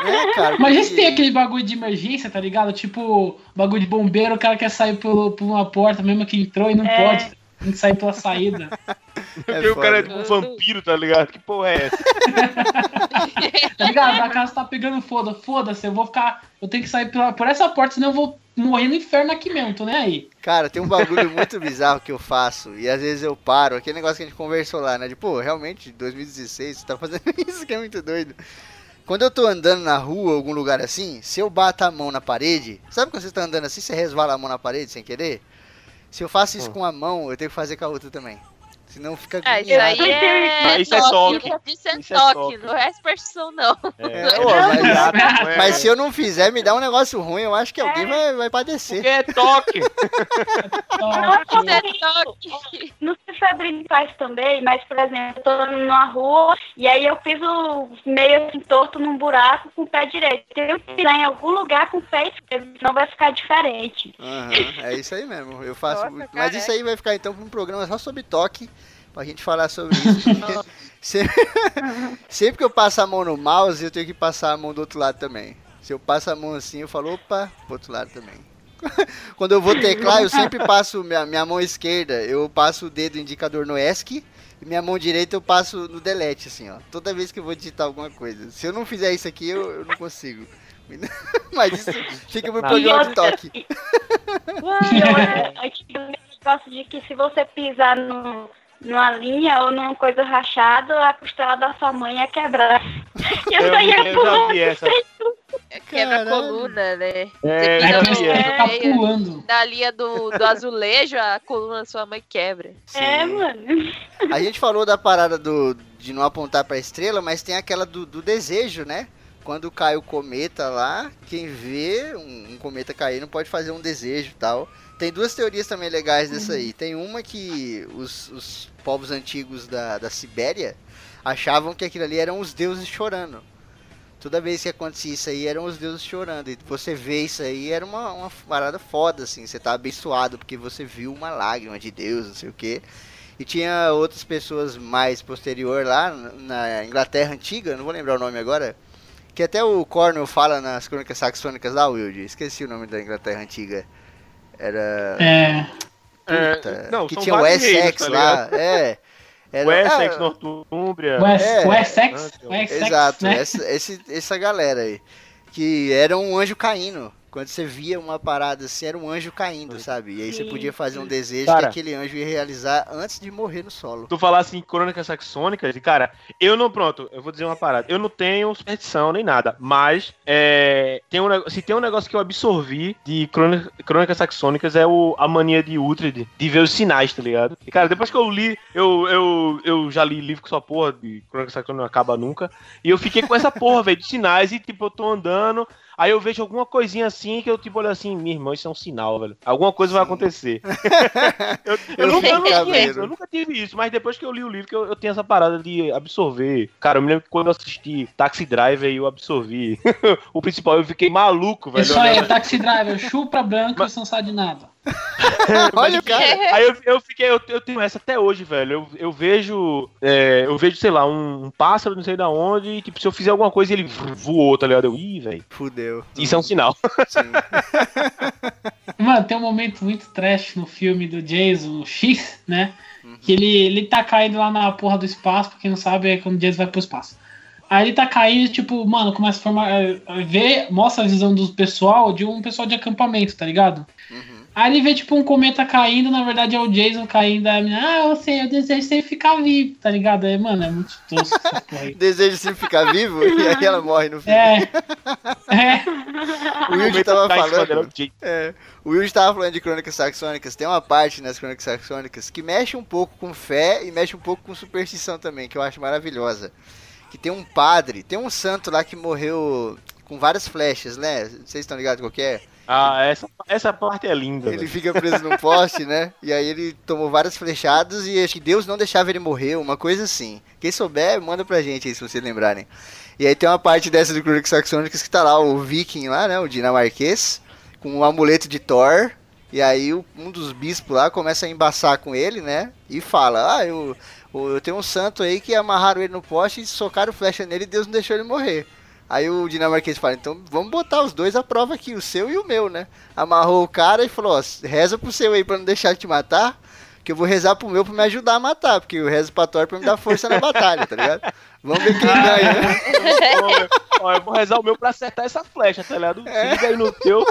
É, cara. Imagina porque- se tem aquele bagulho de emergência, tá ligado? Tipo, bagulho de bombeiro, o cara quer sair pelo, por uma porta, mesmo que entrou e não É. pode. Tem que sair pela saída. Porque o cara é tipo um vampiro, tá ligado? Que porra é essa? [laughs] Tá ligado? A casa tá pegando foda, foda-se, eu vou ficar. Eu tenho que sair pela, por essa porta, senão eu vou morrer no inferno aqui mesmo, tô nem aí. Cara, tem um bagulho muito bizarro que eu faço. E às vezes eu paro. Aquele negócio que a gente conversou lá, né? De, pô, realmente, 2016, você tá fazendo [laughs] isso que é muito doido. Quando eu tô andando na rua, algum lugar assim, se eu bato a mão na parede, sabe quando você tá andando assim, você resvala a mão na parede sem querer? Se eu faço isso com a mão, eu tenho que fazer com a outra também. Senão fica Ah, isso aí é, isso é toque. Isso é é toque, não é superstição, não. É, Pô, mas, Não é- mas se eu não fizer, me dá um negócio ruim, eu acho que alguém É. vai, vai padecer. Porque é toque. [laughs] Isso é toque. Não sei se a Adriane faz também, mas, por exemplo, eu tô numa rua e aí eu piso meio assim, torto num buraco com o pé direito. Que pisar em algum lugar com o pé esquerdo, senão vai ficar diferente. Aham, é isso aí mesmo. Eu faço. Nossa, muito. cara, Mas isso aí vai ficar então pra um programa só sobre toque. Pra gente falar sobre isso. [laughs] sempre, [laughs] sempre que eu passo a mão no mouse, eu tenho que passar a mão do outro lado também. Se eu passo a mão assim, eu falo, opa, pro outro lado também. [laughs] Quando eu vou teclar, eu sempre passo minha, minha mão esquerda, eu passo o dedo indicador no ESC. E minha mão direita eu passo no delete, assim, ó. Toda vez que eu vou digitar alguma coisa. Se eu não fizer isso aqui, eu, eu não consigo. Mas isso fica pro programa de toque. E eu, antigamente, eu gosto de que se você pisar no, numa linha ou numa coisa rachada, a costela da sua mãe ia quebrar. [laughs] Eu, Eu, saía já pulando. vi essa. Quebra a coluna, né? É, Você é é, pulando. Na linha do, do azulejo, a coluna da sua mãe quebra. É, Sim. mano. A gente falou da parada do, de não apontar pra estrela, mas tem aquela do, do desejo, né? Quando cai o cometa lá, quem vê um, um cometa cair não pode fazer um desejo e tal. Tem duas teorias também legais dessa aí. Tem uma que os, os povos antigos da, da Sibéria achavam que aquilo ali eram os deuses chorando. Toda vez que acontecia isso aí, eram os deuses chorando. E você vê isso aí, era uma, uma parada foda, assim. Você tá abençoado porque você viu uma lágrima de Deus, não sei o quê. E tinha outras pessoas mais posterior lá, na Inglaterra antiga, não vou lembrar o nome agora, que até o Cornell fala nas crônicas saxônicas lá, Wilde. Esqueci o nome da Inglaterra antiga. Era. É. Puta, É, não, que tinha o Essex tá lá. É. Era, Wessex, ah, Nortúmbria. O Wes- É, o Essex, é, o Essex, Exato, né? essa, esse- essa galera aí. Que era um anjo caíno. Quando você via uma parada assim, era um anjo caindo, sabe? E aí você podia fazer um desejo Cara. que aquele anjo ia realizar antes de morrer no solo. Tu falar assim, crônicas saxônicas, e cara, eu não, pronto, eu vou dizer uma parada. Eu não tenho superstição nem nada, mas é, tem um, se tem um negócio que eu absorvi de crônica- crônicas saxônicas é o, a mania de Uhtred de ver os sinais, tá ligado? E cara, depois que eu li, eu, eu, eu já li livro com essa porra de crônicas saxônicas não acaba nunca, e eu fiquei com essa porra, velho, de sinais, e tipo, eu tô andando. Aí eu vejo alguma coisinha assim que eu tipo olho assim, minha irmã, isso é um sinal, velho. Alguma coisa vai acontecer. [laughs] eu, eu Eu nunca, eu, nunca isso, eu nunca tive isso, mas depois que eu li o livro, que eu, eu tenho essa parada de absorver. Cara, eu me lembro que quando eu assisti Taxi Driver, eu absorvi. [laughs] o principal, eu fiquei maluco, velho. Isso aí, olhando- Taxi Driver, chupa branco e você não sabe de nada. [laughs] Olha o cara. [laughs] Aí eu, eu fiquei, eu, eu tenho essa até hoje, velho. Eu, eu vejo, é, eu vejo, sei lá, um, um pássaro, não sei da onde, e tipo, se eu fizer alguma coisa, ele voou, tá ligado? Eu, ih, velho. Fudeu. Isso é um sinal. Sim. [laughs] Mano, tem um momento muito trash no filme do Jason X, né? Que ele, ele tá caindo lá na porra do espaço, pra quem não sabe, é quando o Jason vai pro espaço. Aí ele tá caindo, tipo, mano, começa a formar. Vê, mostra a visão do pessoal de um pessoal de acampamento, tá ligado? Aí ele vê, tipo, um cometa caindo, na verdade é o Jason caindo, aí a menina, ah, eu sei, eu desejo sempre ficar vivo, tá ligado? Aí, mano, é muito tosco essa [laughs] porra aí. Deseja sempre ficar vivo e aí ela morre no fim. É. [laughs] É. O Wilde tava Tá falando. É, o Wilde tava falando de crônicas saxônicas. Tem uma parte nas crônicas saxônicas que mexe um pouco com fé e mexe um pouco com superstição também, que eu acho maravilhosa. Que tem um padre, tem um santo lá que morreu com várias flechas, né? Vocês estão ligados qual que é? Ah, essa, essa parte é linda, Ele velho. fica preso num poste, né? [laughs] E aí ele tomou várias flechadas e acho que Deus não deixava ele morrer, uma coisa assim. Quem souber, manda pra gente aí se vocês lembrarem. E aí tem uma parte dessa do Crônicas Saxônicas que tá lá o viking lá, né? O dinamarquês, com o amuleto de Thor. E aí um dos bispos lá começa a embaçar com ele, né? E fala, ah, eu, eu tenho um santo aí que amarraram ele no poste e socaram flecha nele e Deus não deixou ele morrer. Aí o dinamarquês fala, então vamos botar os dois à prova aqui, o seu e o meu, né? Amarrou o cara e falou, ó, reza pro seu aí pra não deixar de te matar, que eu vou rezar pro meu pra me ajudar a matar, porque eu rezo pra Thor pra me dar força na batalha, tá ligado? Vamos ver quem ganha, né? Ó, eu vou rezar o meu pra acertar essa flecha, tá ligado? Se liga aí no teu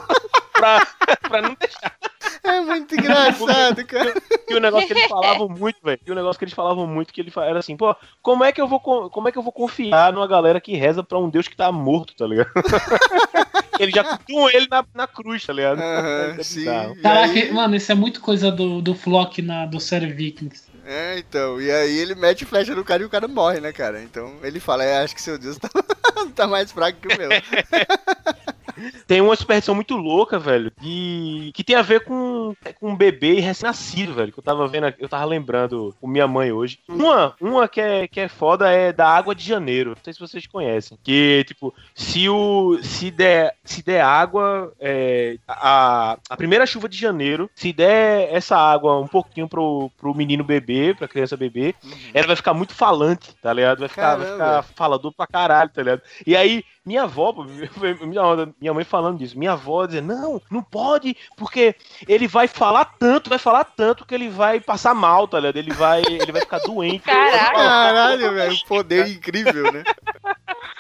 pra, pra não deixar. É muito engraçado, cara. E o negócio que eles falavam muito, velho. E o negócio que eles falavam muito que ele era assim, pô, como é que eu vou como é que eu vou confiar numa galera que reza pra um deus que tá morto, tá ligado? [laughs] ele já cutuam ele na, na cruz, tá ligado? Aham, É sim. Caraca, aí- mano, isso é muito coisa do, do Flock na, do série Vikings. É, então, e aí ele mete flecha no cara e o cara morre, né, cara? Então ele fala, é, acho que seu Deus tá, [laughs] tá mais fraco que o meu. [laughs] Tem uma superstição muito louca, velho, de... que tem a ver com, com um bebê recém-nascido, velho. Que eu tava vendo, aqui- eu tava lembrando com minha mãe hoje. Uma, uma que, é, que é foda é da água de janeiro. Não sei se vocês conhecem. Que, tipo, se o. Se der, se der água. é, a, a primeira chuva de janeiro, se der essa água um pouquinho pro, pro menino bebê, pra criança bebê, ela vai ficar muito falante, tá ligado? Vai ficar, vai ficar falador pra caralho, tá ligado? E aí, minha avó, pô, minha, mãe falando disso, minha avó dizendo, não, não pode, porque ele vai falar tanto, vai falar tanto que ele vai passar mal, tá ligado? Ele vai, ele vai ficar doente. Caraca. Caralho, velho, poder incrível, né?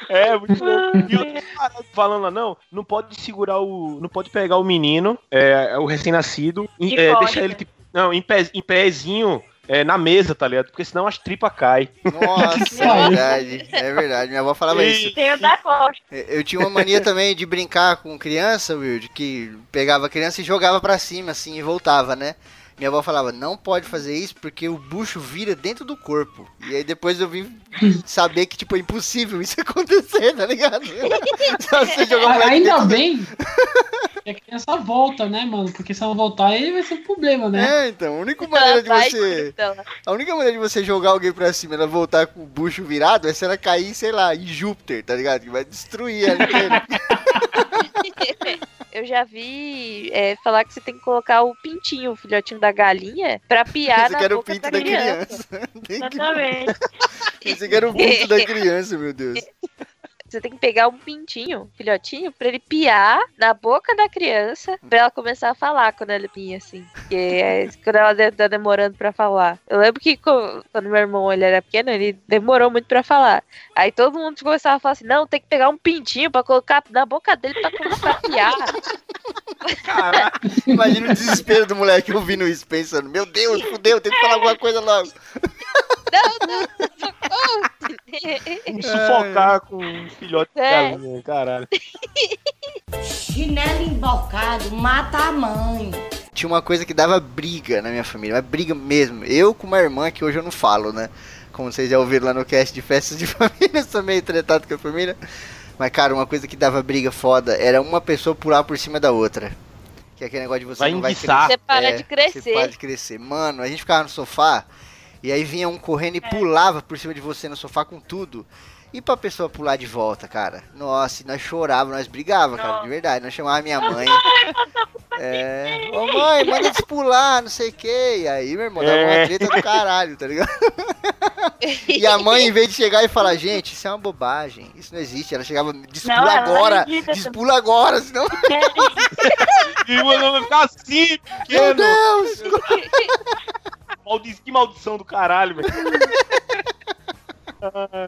É, muito louco. E outra parada falando lá, não, não pode segurar o. Não pode pegar o menino, é, é o recém-nascido, e, é, deixar ele, tipo, não, em, pé, em pézinho. É, na mesa, tá ligado? Porque senão as tripas caem. Nossa, é verdade, é verdade. Minha avó falava isso. Tem o da costa. Eu tinha uma mania também de brincar com criança, Wilde, que pegava a criança e jogava pra cima, assim, e voltava, né? Minha avó falava, não pode fazer isso porque o bucho vira dentro do corpo. E aí depois eu vim saber que, tipo, é impossível isso [laughs] acontecer, tá ligado? [laughs] Você jogar o Ah, Ainda bem [laughs] que a criança volta, né, mano? Porque se ela voltar, aí vai ser um problema, né? É, então, a única maneira de você. A única maneira de você jogar alguém pra cima e ela voltar com o bucho virado é se ela cair, sei lá, em Júpiter, tá ligado? Que vai destruir ela inteira. Eu já vi é, falar que você tem que colocar o pintinho, o filhotinho da galinha, pra piar Esse na que era o boca pinto da da criança. criança. [laughs] Exatamente. Esse que era o pinto da criança, meu Deus. Você tem que pegar um pintinho, filhotinho, pra ele piar na boca da criança, pra ela começar a falar quando ela pia, assim. Que é quando ela tá demorando pra falar. Eu lembro que quando meu irmão ele era pequeno, ele demorou muito pra falar. Aí todo mundo começava a falar assim: não, tem que pegar um pintinho pra colocar na boca dele pra começar a piar. [laughs] Imagina o desespero do moleque ouvindo isso, pensando, meu Deus, fudeu, tem que falar alguma coisa logo. Não, não, socorro! [laughs] Me sufocar com um filhote de É. galinha, caralho. Chinelo embalcado mata a mãe. Tinha uma coisa que dava briga na minha família, mas briga mesmo. Eu com uma irmã que hoje eu não falo, né? Como vocês já ouviram lá no cast de festas de [laughs] família, sou meio tretado com a família. Mas, cara, uma coisa que dava briga foda era uma pessoa pular por cima da outra. Que é aquele negócio de você Vai não vai enguiçar. Você para É, de crescer. Você para de crescer. Mano, a gente ficava no sofá e aí vinha um correndo e pulava por cima de você no sofá com tudo. E pra pessoa pular de volta, cara? Nossa, nós chorávamos, nós brigávamos, cara, de verdade. Nós chamávamos minha mãe. [laughs] É. Ô mãe, manda eles pular, não sei o que. E aí, meu irmão, dava uma É. treta do caralho, tá ligado? [laughs] E a mãe, em vez de chegar e falar, gente, isso é uma bobagem, isso não existe. Ela chegava, despula Não, agora, despula agora, senão. [laughs] E mano, vai ficar assim, Meu pequeno. Deus! Maldi- Que maldição do caralho, velho. [laughs]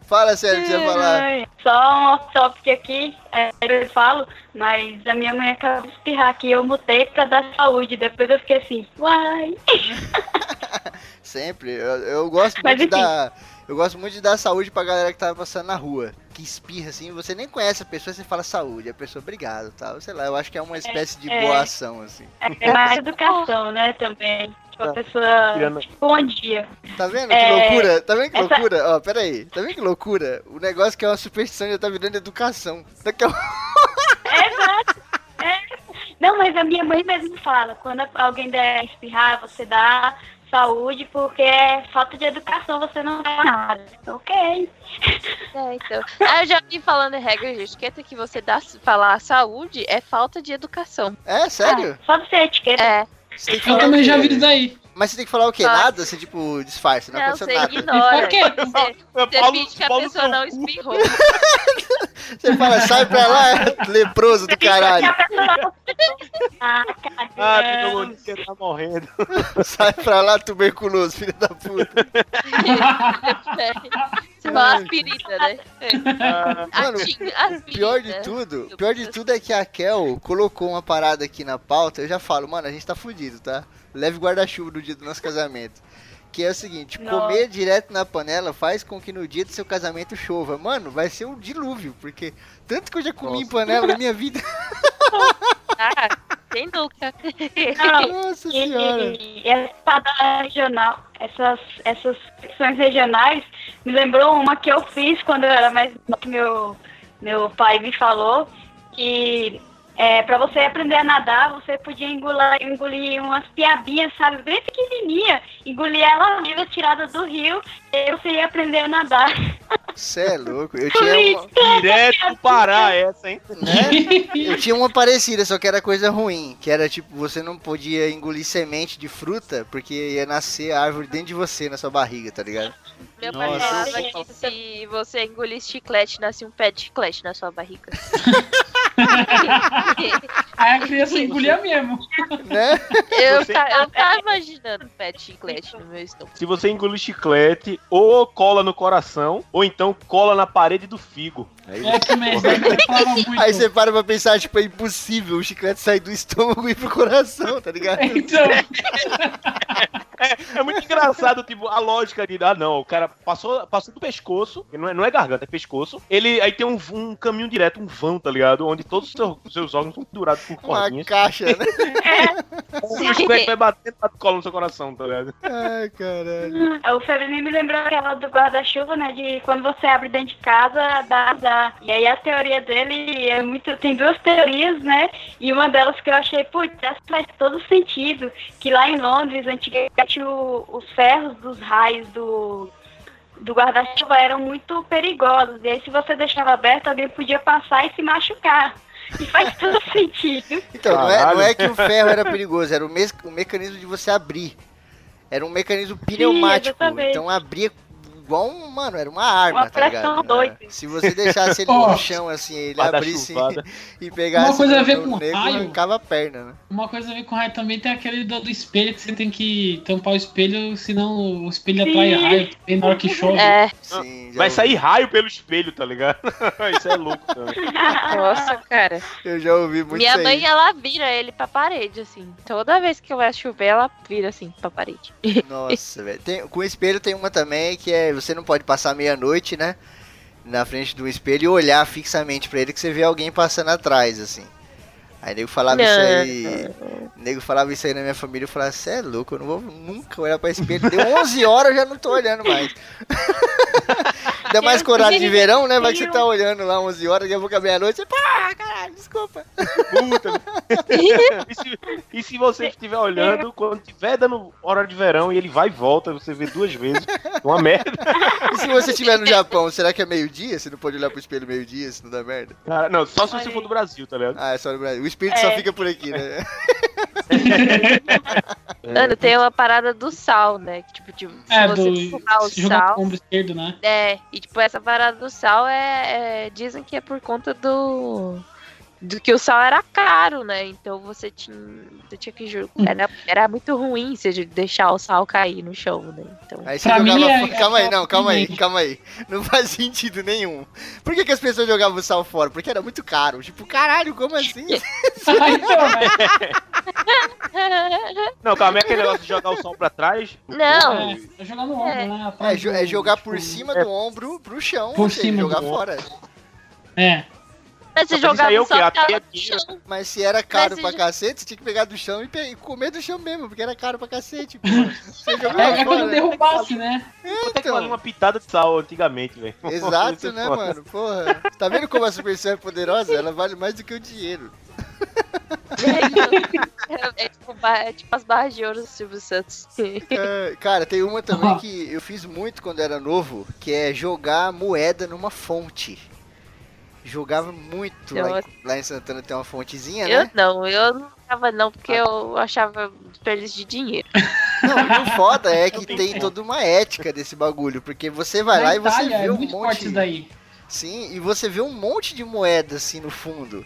Fala sério o que você ia falar. Só um off-topic aqui, é, eu falo, mas a minha mãe acabou de espirrar aqui, eu mutei pra dar saúde, depois eu fiquei assim, uai. [laughs] Sempre. Eu, eu gosto Mas muito de enfim. dar. Eu gosto muito de dar saúde pra galera que tá passando na rua. Que espirra assim, você nem conhece a pessoa, você fala saúde. A pessoa, obrigado, tal. Sei lá, eu acho que é uma espécie de é. boa ação, assim. É mais educação, né, também. Tipo, a pessoa, Criando- tipo, bom dia. Tá vendo É, que loucura? Tá vendo que essa- loucura? Ó, pera aí. Tá vendo que loucura? O negócio que é uma superstição já tá virando educação. Daqui a... Exato. É. Não, mas a minha mãe mesmo fala, quando alguém der espirrar, você dá saúde, porque é falta de educação, você não dá nada. Ok. É, então. Ah, eu já vi falando em regra de etiqueta que você dá, falar saúde é falta de educação. É, sério? Ah, só de ser etiqueta. É. Você tem que Eu também já vi isso daí. Mas você tem que falar o quê? Só- Nada? Você, tipo, disfarça, não, Não, aconteceu você nada. ignora. Por quê? Você, você Paulo- finge que a pessoa não [laughs] espirrou. [laughs] Você fala, sai pra lá, leproso do caralho. Ah, Ah, pneumonia tá morrendo. [laughs] Sai pra lá, tuberculoso, filho da puta. Você fala aspirina, né? Ah, Mano, aspirina. Pior de tudo, pior de tudo é que a Kel colocou uma parada aqui na pauta. Eu já falo, mano, a gente tá fudido, tá? Leve guarda-chuva no dia do nosso casamento. Que é o seguinte, Nossa. comer direto na panela faz com que no dia do seu casamento chova. Mano, vai ser um dilúvio, porque tanto que eu já comi em Nossa. panela na minha vida. [laughs] Ah, sem dúvida. Não, Nossa E, [laughs] senhora. e essa espada regional, essas, essas secções regionais, me lembrou uma que eu fiz quando eu era mais nova, que meu, meu pai me falou, que é, para você aprender a nadar, você podia engolir, engolir umas piabinhas, sabe, bem pequenininha, engolir ela viva, tirada do rio, e você ia aprender a nadar. Cê é louco. Eu [laughs] tinha uma, direto do Pará [laughs] essa, hein? né? Eu tinha uma parecida, só que era coisa ruim. Que era tipo, você não podia engolir semente de fruta, porque ia nascer a árvore dentro de você, na sua barriga, tá ligado? Meu pai Nossa. falava que se você engolisse chiclete, nascia um pé de chiclete na sua barriga. [laughs] Aí a criança engolia mesmo. Né? Eu, Você- tá, eu tava imaginando pé de chiclete no meu estômago. Se você engolir chiclete, ou cola no coração, ou então cola na parede do figo. Aí, É [laughs] muito. Aí você para pra pensar, tipo, é impossível o chiclete sair do estômago e ir pro coração, tá ligado? Então, é muito engraçado, tipo, a lógica de, ah, não, o cara passou, passou do pescoço, que não é, não é garganta, é pescoço. Ele aí tem um, um caminho direto, um vão, tá ligado? Onde todos os seus, os seus órgãos são pendurados por Uma cordinhas. caixa, né? [laughs] O chiclete vai batendo na cola no seu coração, tá ligado? Ai, caralho. O Febrinho me lembrou aquela do guarda-chuva, né? De quando você abre dentro de casa, dá E aí a teoria dele é muito. Tem duas teorias, né? E uma delas que eu achei, putz, essa faz todo sentido. Que lá em Londres, antigamente, o- os ferros dos raios do. Do guarda-chuva eram muito perigosos. E aí, se você deixava aberto, alguém podia passar e se machucar. E faz todo [laughs] sentido. Então, não é, não é que o ferro era perigoso, era o, mes o mecanismo de você abrir. Era um mecanismo pneumático. exatamente. então abria igual um, mano, era uma arma, Uma tá ligado? doida. É. Se você deixasse ele no chão assim, ele abrisse e pegasse Uma coisa a ver com nego, raio. arrancava a perna, né? Uma coisa a ver com raio também tem aquele do, do espelho que você tem que tampar o espelho, senão o espelho atrai Sim. raio bem na hora que chove. É, Sim, Vai ouvi. sair raio pelo espelho, tá ligado? [laughs] Isso é louco também. [laughs] nossa, cara. Eu já ouvi muito Minha mãe, ela vira ele pra parede, assim. Toda vez que vai chover, ela vira assim pra parede. Nossa, velho. Tem- Com espelho tem uma também que é você não pode passar meia-noite, né? Na frente do espelho e olhar fixamente pra ele que você vê alguém passando atrás, assim. Aí nego falava isso aí. Nego falava isso aí na minha família, eu falava, você é louco, eu não vou nunca olhar pra espelho. Deu 11 horas, eu já não tô olhando mais. [laughs] Ainda mais com horário de verão, né? Vai que você tá olhando lá 11 horas, daqui a pouco é meia-noite, você, pá, caralho, desculpa. Puta. [laughs] e, se, e se você estiver olhando, quando tiver dando hora de verão e ele vai e volta, você vê duas vezes. Uma merda. E se você estiver no Japão, será que é meio-dia? Você não pode olhar pro espelho meio-dia, se não dá merda? Cara, não, só se você for do Brasil, tá ligado? Ah, é só no Brasil. O espírito só É. fica por aqui, né? [laughs] [laughs] Mano, tem uma parada do sal, né? Que, tipo, tipo, se É, você do empurrar o jogar com sal. o esquerdo, né? É, e tipo, essa parada do sal é, é- Dizem que é por conta do. Do que o sal era caro, né? Então você tinha. Você tinha que. ju- Era, era muito ruim você de- deixar o sal cair no chão, né? Então. Aí você Pra jogava. mim é- fora- calma é aí, não, calma aí, calma aí. Não faz sentido nenhum. Por que, que as pessoas jogavam o sal fora? Porque era muito caro. Tipo, caralho, como assim? [laughs] Ah, então? [laughs] Não, calma, é aquele negócio de jogar o sol pra trás. Não. É, é jogar no ombro, É. né? É, é jogar por tipo, cima do ombro pro chão, Por seja, cima jogar do fora. É. Mas você jogava aqui, chão. Mas se era caro Mas pra se- cacete, você tinha que pegar do chão e, pe- e comer do chão mesmo, porque era caro pra cacete. [laughs] Você jogava É, é quando derrubasse, né? Quanto é que Então. valia uma pitada de sal antigamente, velho? [laughs] Exato, né, foda. mano? Porra. Tá vendo como a Supercell é poderosa? Ela vale mais do que o dinheiro. [laughs] É, é tipo, é tipo as barras de ouro do Silvio Santos. É, cara, tem uma também que eu fiz muito quando era novo, que é jogar moeda numa fonte. Jogava muito lá em, Nossa. lá em Santana tem uma fontezinha, Eu né? não, eu não tava não, porque eu achava desperdício de dinheiro. [laughs] Não, o foda é que Eu tem toda uma ética desse bagulho, porque você vai Na lá e você Itália, vê é um monte. isso daí. Sim, e você vê um monte de moeda assim no fundo.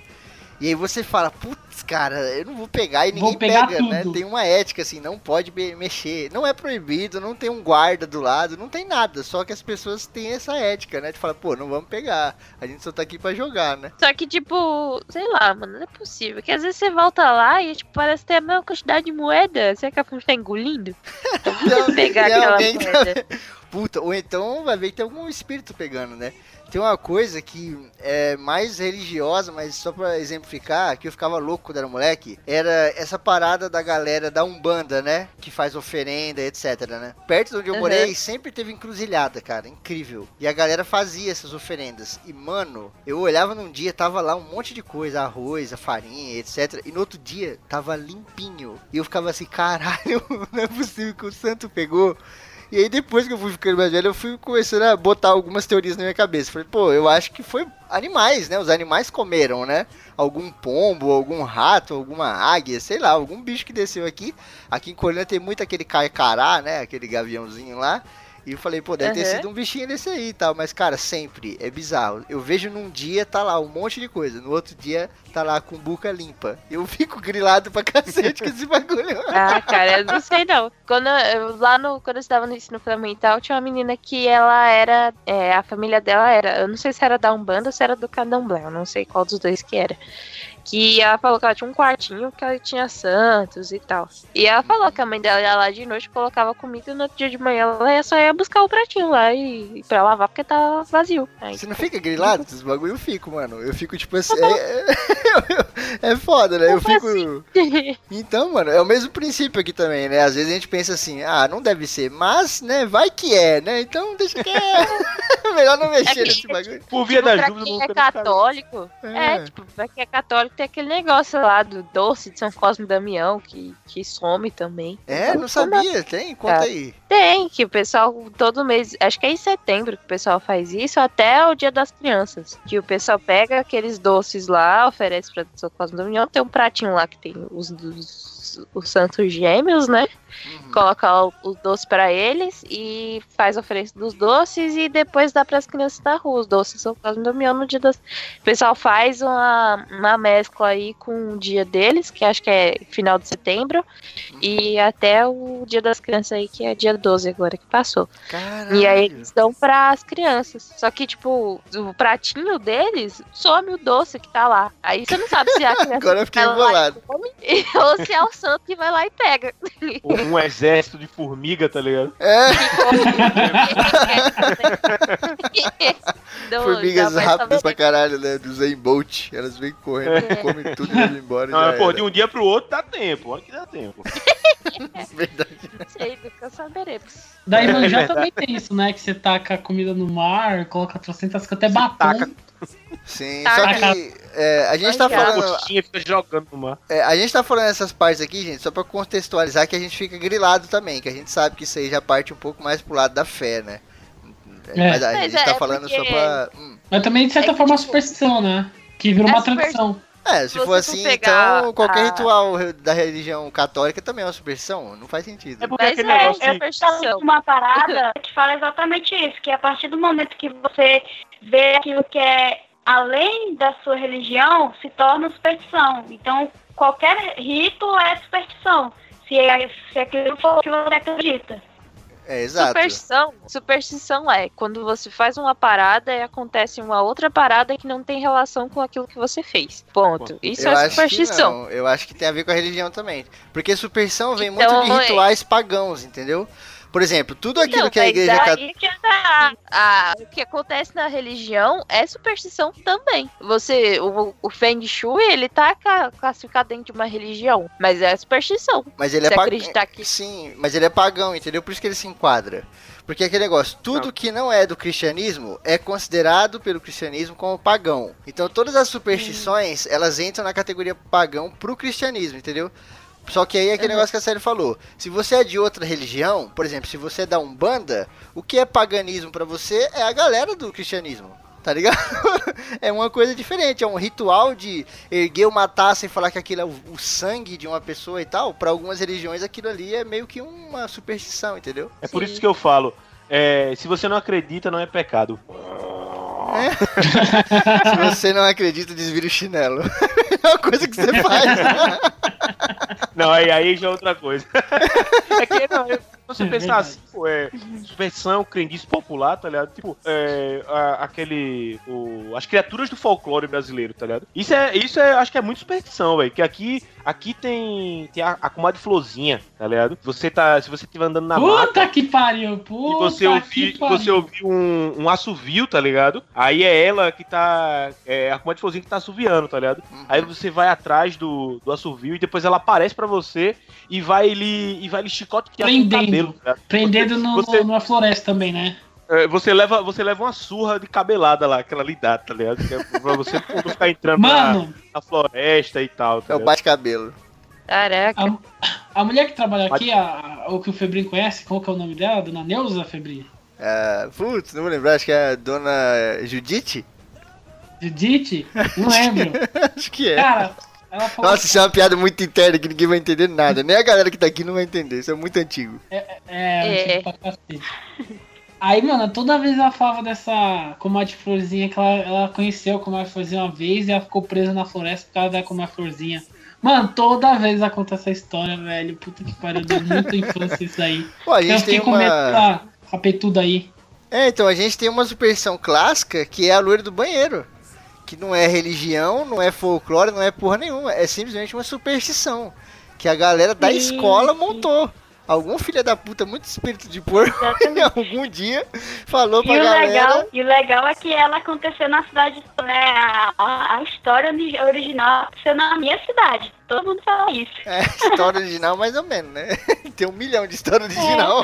E aí você fala, putz, cara, eu não vou pegar e ninguém pegar pega, né? tudo. Tem uma ética assim, não pode mexer. Não é proibido, não tem um guarda do lado, não tem nada. Só que as pessoas têm essa ética, né? De falar, pô, não vamos pegar. A gente só tá aqui pra jogar, né? Só que, tipo, sei lá, mano, não é possível. Que às vezes você volta lá e, tipo, parece ter a mesma quantidade de moeda. Será que a fonte tá engolindo? [laughs] Então, Então, pegar aquela tá- moeda. [laughs] Puta, ou então vai ver que tem algum espírito pegando, né? Tem uma coisa que é mais religiosa, mas só pra exemplificar, que eu ficava louco quando era moleque, era essa parada da galera da Umbanda, né? Que faz oferenda, etc, né? Perto de onde eu Uhum. morei, sempre teve encruzilhada, cara, incrível. E a galera fazia essas oferendas. E, mano, eu olhava num dia, tava lá um monte de coisa, arroz, a farinha, etc. E no outro dia, tava limpinho. E eu ficava assim, caralho, [laughs] não é possível que o santo pegou. E aí depois que eu fui ficando mais velho, eu fui começando a botar algumas teorias na minha cabeça. Falei, pô, eu acho que foi animais, né? Os animais comeram, né? Algum pombo, algum rato, alguma águia, sei lá, algum bicho que desceu aqui. Aqui em Colina tem muito aquele carcará, né? Aquele gaviãozinho lá. E eu falei, pô, deve ter Uhum. sido um bichinho desse aí e tal. Mas, cara, sempre é bizarro. Eu vejo num dia, tá lá um monte de coisa. No outro dia, tá lá com boca limpa. Eu [laughs] fico grilado pra cacete com esse bagulho. [laughs] Ah, cara, eu não sei não. Quando eu, lá no, quando eu estava no ensino fundamental, tinha uma menina que ela era. é, a família dela era. Eu não sei se era da Umbanda ou se era do Candomblé, eu não sei qual dos dois que era. Que ela falou que ela tinha um quartinho que ela tinha santos e tal. E ela falou que a mãe dela ia lá de noite, colocava comida e no outro dia de manhã ela ia- só ia buscar o pratinho lá e, pra lavar porque tava vazio. Aí, Você não fica grilado com [laughs] esses bagulho? Eu fico, mano. Eu fico tipo assim. É, [laughs] é foda, né? Eu fico. [laughs] Então, mano, é o mesmo princípio aqui também, né? Às vezes a gente pensa assim, ah, não deve ser, mas, né, vai que é, né? Então deixa que é. Melhor não mexer É que- nesse bagulho. Por via Tipo, quem não é católico, É. é. tipo, pra quem é católico tem aquele negócio lá do doce de São Cosme e Damião, que, que some também. É, Então, não sabia, tem? Conta Tá. aí. Tem, que o pessoal todo mês, acho que é em setembro que o pessoal faz isso, até o dia das crianças. Que o pessoal pega aqueles doces lá, oferece pra São Cosme e Damião, tem um pratinho lá que tem os, os, os santos gêmeos, né? Coloca o, o doce pra eles e faz a oferência dos doces e depois dá pras crianças da rua. Os doces são quase do miolo no dia das. O pessoal faz uma, uma mescla aí com o dia deles, que acho que é final de setembro, e até o dia das crianças aí, que é dia 12 agora que passou. Caralho. E aí eles dão pras crianças. Só que, tipo, o pratinho deles some o doce que tá lá. Aí você não sabe se é a [laughs] criança Agora eu fiquei e come, [laughs] ou se é o santo que vai lá e pega. Um exército de formiga, tá ligado? É, [laughs] formigas rápidas pra caralho, né? Do Zen Bolt. Elas vêm correndo, comem tudo e vão embora. Não, mas, pô, era. de um dia pro outro dá tempo. Olha que dá tempo. [laughs] Verdade. Não sei, nunca saberemos. Daí É também tem isso, né? Que você taca a comida no mar, coloca trocentas até Você batom. taca. Sim, Tá, só que é, a gente tá Manjar. falando. Fica jogando no mar. É, a gente tá falando essas partes aqui, gente, só pra contextualizar que a gente fica grilado também, que a gente sabe que isso aí já parte um pouco mais pro lado da fé, né? É. Mas a Mas gente é, tá é falando só porque- pra. hum. Mas também, de certa É que, forma, uma tipo, superstição, né? Que virou é uma super- tradição. É, se Se for assim, então qualquer a- ritual da religião católica também é uma superstição, não faz sentido. É porque Mas aquele é, negócio é de... Uma parada que fala exatamente isso, que a partir do momento que você vê aquilo que é além da sua religião, se torna superstição. Então, qualquer rito é superstição, se, é, se aquilo for o que você acredita. É, exato. Superstição, superstição é quando você faz uma parada e acontece uma outra parada que não tem relação com aquilo que você fez. Ponto. Isso eu é superstição. eu acho que tem a ver com a religião também. Porque superstição vem Então, muito de é- rituais pagãos, entendeu? Por exemplo, tudo aquilo Não, que a igreja católica. A- o que acontece na religião é superstição também. Você, o, o Feng Shui, ele tá ca- classificado dentro de uma religião, mas é superstição. Mas ele é pagão. que- Sim, mas ele é pagão, entendeu? Por isso que ele se enquadra. Porque aquele negócio, tudo que não é do cristianismo é considerado pelo cristianismo como pagão. Então todas as superstições, elas entram na categoria pagão pro cristianismo, entendeu? Só que aí é aquele Uhum. negócio que a série falou. Se você é de outra religião, por exemplo, se você é da Umbanda, o que é paganismo pra você é a galera do cristianismo. Tá ligado? [laughs] é uma coisa diferente, é um ritual de erguer uma taça e falar que aquilo é o, o sangue de uma pessoa e tal. Pra algumas religiões aquilo ali é meio que uma superstição, entendeu? É por Sim. isso que eu falo. é, se você não acredita, não é pecado. [laughs] Se você não acredita, desvira o chinelo. [laughs] [laughs] é uma coisa que você [laughs] faz. Não, aí, aí já é outra coisa. [laughs] é que não, é- você É pensar assim, pô, é superstição, crendice popular, tá ligado? Tipo, é, a- aquele. O, as criaturas do folclore brasileiro, tá ligado? Isso é, isso é, acho que é muito superstição, velho. Que aqui, aqui tem, tem a, a comadre Florzinha, tá ligado? Você tá, se você estiver andando na mata. Puta que pariu, E puta você que ouvir, pariu. você ouvir um, um assovio, tá ligado? Aí é ela que tá. É a comadre Florzinha que tá assoviando, tá ligado? Aí você vai atrás do, do assovio e depois ela aparece pra você e vai lhe, e vai lhe chicotear o Prendendo. cabelo. tá? Prendendo no, Você- no- numa floresta também, né? É, Você leva, você leva uma surra de cabelada lá, aquela lhe dá, tá ligado? Que é pra você não ficar entrando na, Mano, na floresta e tal. Tá É o bate-cabelo. Caraca. a mulher que trabalha aqui, a, a- o que o Febrinho conhece, qual que é o nome dela? Dona Neuza Febrinho? É, putz, não vou lembrar, acho que é a dona Judite? Judite? Não lembro. [laughs] acho que é. Cara, ela falou. Nossa, isso é uma piada muito interna que ninguém vai entender nada. Nem a galera que tá aqui não vai entender. Isso é muito antigo. É, É. antigo pra cacete. Aí, mano, toda vez ela falava dessa comadre florzinha que ela, ela conheceu a comadre florzinha uma vez e ela ficou presa na floresta por causa da comadre florzinha. Mano, toda vez acontece essa história, velho. Puta que pariu, deu muita infância isso aí. [laughs] Pô, a Eu gente fiquei tem com medo uma. da rapetuda aí. É, então a gente tem uma superstição clássica que é a loira do banheiro. Que não é religião, não é folclore, não é porra nenhuma. É simplesmente uma superstição. Que a galera da escola montou. Algum filho da puta, muito espírito de porco, [laughs] algum dia falou E pra o, galera. legal, e o legal é que ela aconteceu na cidade, né? A, a, história ori- original aconteceu na minha cidade. Todo mundo fala isso. É, história original mais ou menos, né? [laughs] Tem um milhão de história original.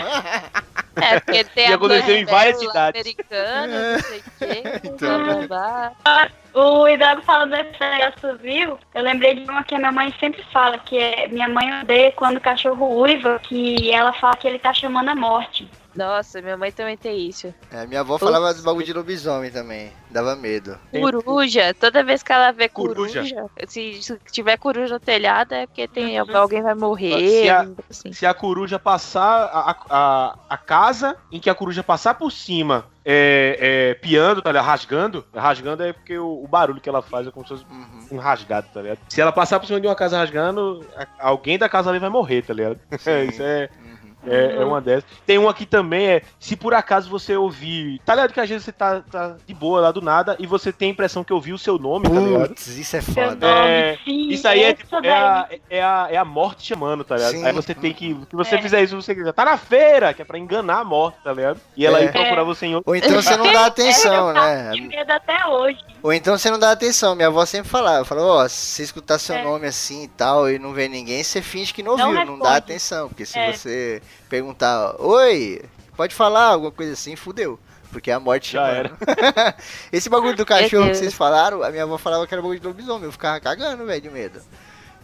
É, porque [laughs] tem E a aconteceu em várias novela cidades. americana, não sei o quê. Então. blá, blá. O Hidalgo falando desse negócio, viu? Eu lembrei de uma que a minha mãe sempre fala, que é minha mãe odeia quando o cachorro uiva, que ela fala que ele tá chamando a morte. Nossa, minha mãe também tem isso. É, minha avó falava dos bagulho de lobisomem também. Dava medo. Coruja, toda vez que ela vê Coruja. coruja, se, se tiver coruja no telhado é porque tem, alguém vai Se morrer. a- alguma coisa assim. Se a coruja passar, a, a, a casa em que a coruja passar por cima é, é, piando, tá ligado? Rasgando. Rasgando é porque o, o barulho que ela faz é como se fosse Uhum. um rasgado, tá ligado? Se ela passar por cima de uma casa rasgando, a- alguém da casa ali vai morrer, tá ligado? [laughs] Isso é, Uhum. É, é uma dessas. Tem uma aqui também, é se por acaso você ouvir. Tá ligado que às vezes você tá, tá de boa lá do nada e você tem a impressão que ouviu o seu nome, tá ligado? Putz, isso é foda. É, sim, Isso aí é, tipo, é, a, é, a, é a morte chamando, tá ligado? Sim. Aí você tem que. Se você É. fizer isso, você tá na feira, que é pra enganar a morte, tá ligado? E ela É. ir procurar você em outro. Ou então você não dá atenção, eu né? De medo até hoje. Ou então você não dá atenção. Minha avó sempre falava, falou, ó, se você escutar seu É. nome assim e tal e não ver ninguém, você finge que não Não ouviu, não dá responde. atenção. Porque se É. você perguntar, oi, pode falar alguma coisa assim, fudeu. Porque é a morte Já chamando. [laughs] Esse bagulho do cachorro que Deus. vocês falaram, a minha avó falava que era bagulho de lobisomem. Eu ficava cagando, velho, de medo.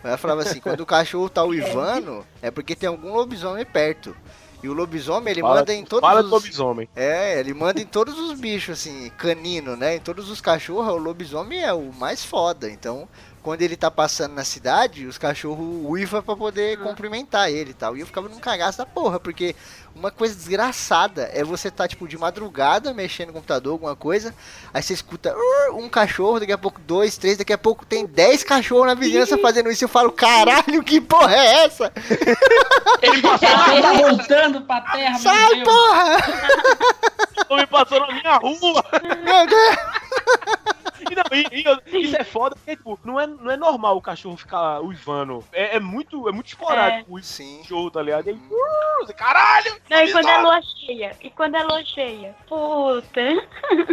Ela falava assim, quando o cachorro tá uivando, é porque tem algum lobisomem perto. E o lobisomem, ele Fala, manda em todos fala os... do lobisomem. É, ele manda em todos os bichos, assim, canino, né? Em todos os cachorros, o lobisomem é o mais foda. Então, quando ele tá passando na cidade, os cachorros uivam pra poder cumprimentar ele e tal. E eu ficava num cagaço da porra, porque uma coisa desgraçada é você tá, tipo, de madrugada mexendo no computador, alguma coisa, aí você escuta um cachorro, daqui a pouco dois, três, daqui a pouco tem dez cachorros na vizinhança fazendo isso. Eu falo, caralho, que porra é essa? Ele passou, tá voltando pra terra, Sai, meu Deus. porra! me passou na minha rua. Meu Deus! E não, e- e eu- foda, porque, tipo, não é, não é normal o cachorro ficar uivando. É, é muito, é muito esporádico o Sim. cachorro, tá ligado? E aí, "Uh", você, caralho! Não, e quando é lua cheia? E quando é lua cheia? Puta.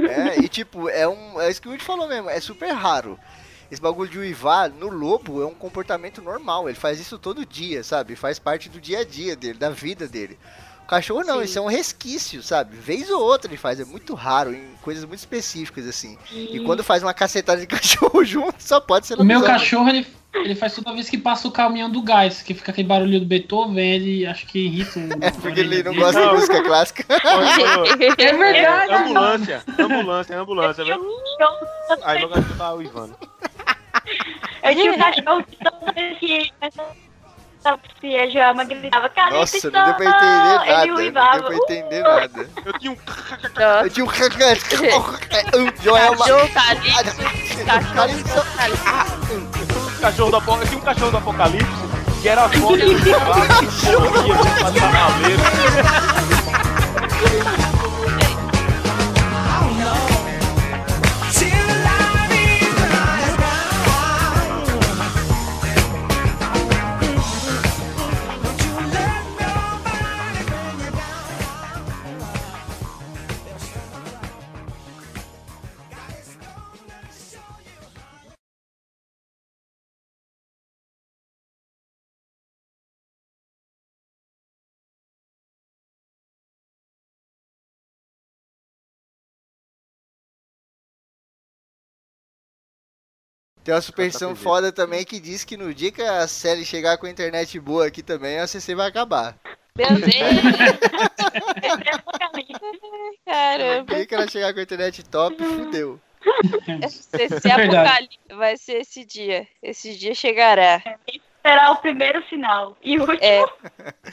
É, e tipo, é um. É isso que o Woody falou mesmo, é super raro. Esse bagulho de uivar no lobo é um comportamento normal. Ele faz isso todo dia, sabe? Faz parte do dia a dia dele, da vida dele. O cachorro não, Sim. isso é um resquício, sabe? Vez ou outra ele faz, é muito raro, em coisas muito específicas, assim. E quando faz uma cacetada de [laughs] cachorro junto, só pode ser O meu cachorro, ele, ele faz toda vez que passa o caminhão do gás, que fica aquele barulho do Beethoven, ele acho que irrita o É porque ele não gosta Não. de música clássica. [laughs] dele. É verdade, mano. Ambulância, ambulância, ambulância, um cachorro, Aí logo gente tá uivando. eu tinha um cachorro que a Joama gritava, cadê Nossa, não deu pra entender nada. Ele Não deu pra entender nada. Eu tinha um. Eu tinha um. [laughs] Joelma. Cachorro calypso, [laughs] cachorro um cachorro do apocalipse. Tinha um cachorro do apocalipse que era foda [laughs] que ia passar na leira. Tem uma superstição JPG. foda também que diz que no dia que a série chegar com a internet boa aqui também, a CC vai acabar. Meu Deus, [laughs] [laughs] No caramba. dia que ela chegar com a internet top, fudeu. Esse É verdade. apocalipse vai ser esse dia. Esse dia chegará. Será o primeiro sinal. E o último. É,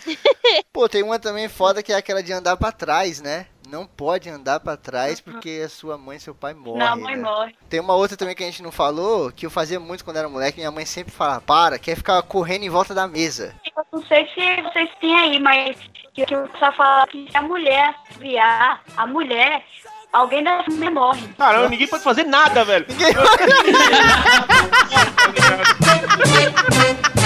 [laughs] Pô, tem uma também foda que é aquela de andar pra trás, né? não pode andar para trás porque a sua mãe e seu pai morrem. Não, a mãe né? morre. Tem uma outra também que a gente não falou, que eu fazia muito quando era moleque, minha mãe sempre falava, para, quer ficar correndo em volta da mesa. Eu não sei se vocês têm aí, mas que eu só falar que se a mulher viar, a mulher, alguém da família morre. Caramba, ninguém pode fazer nada, velho. Ninguém... [laughs] [laughs]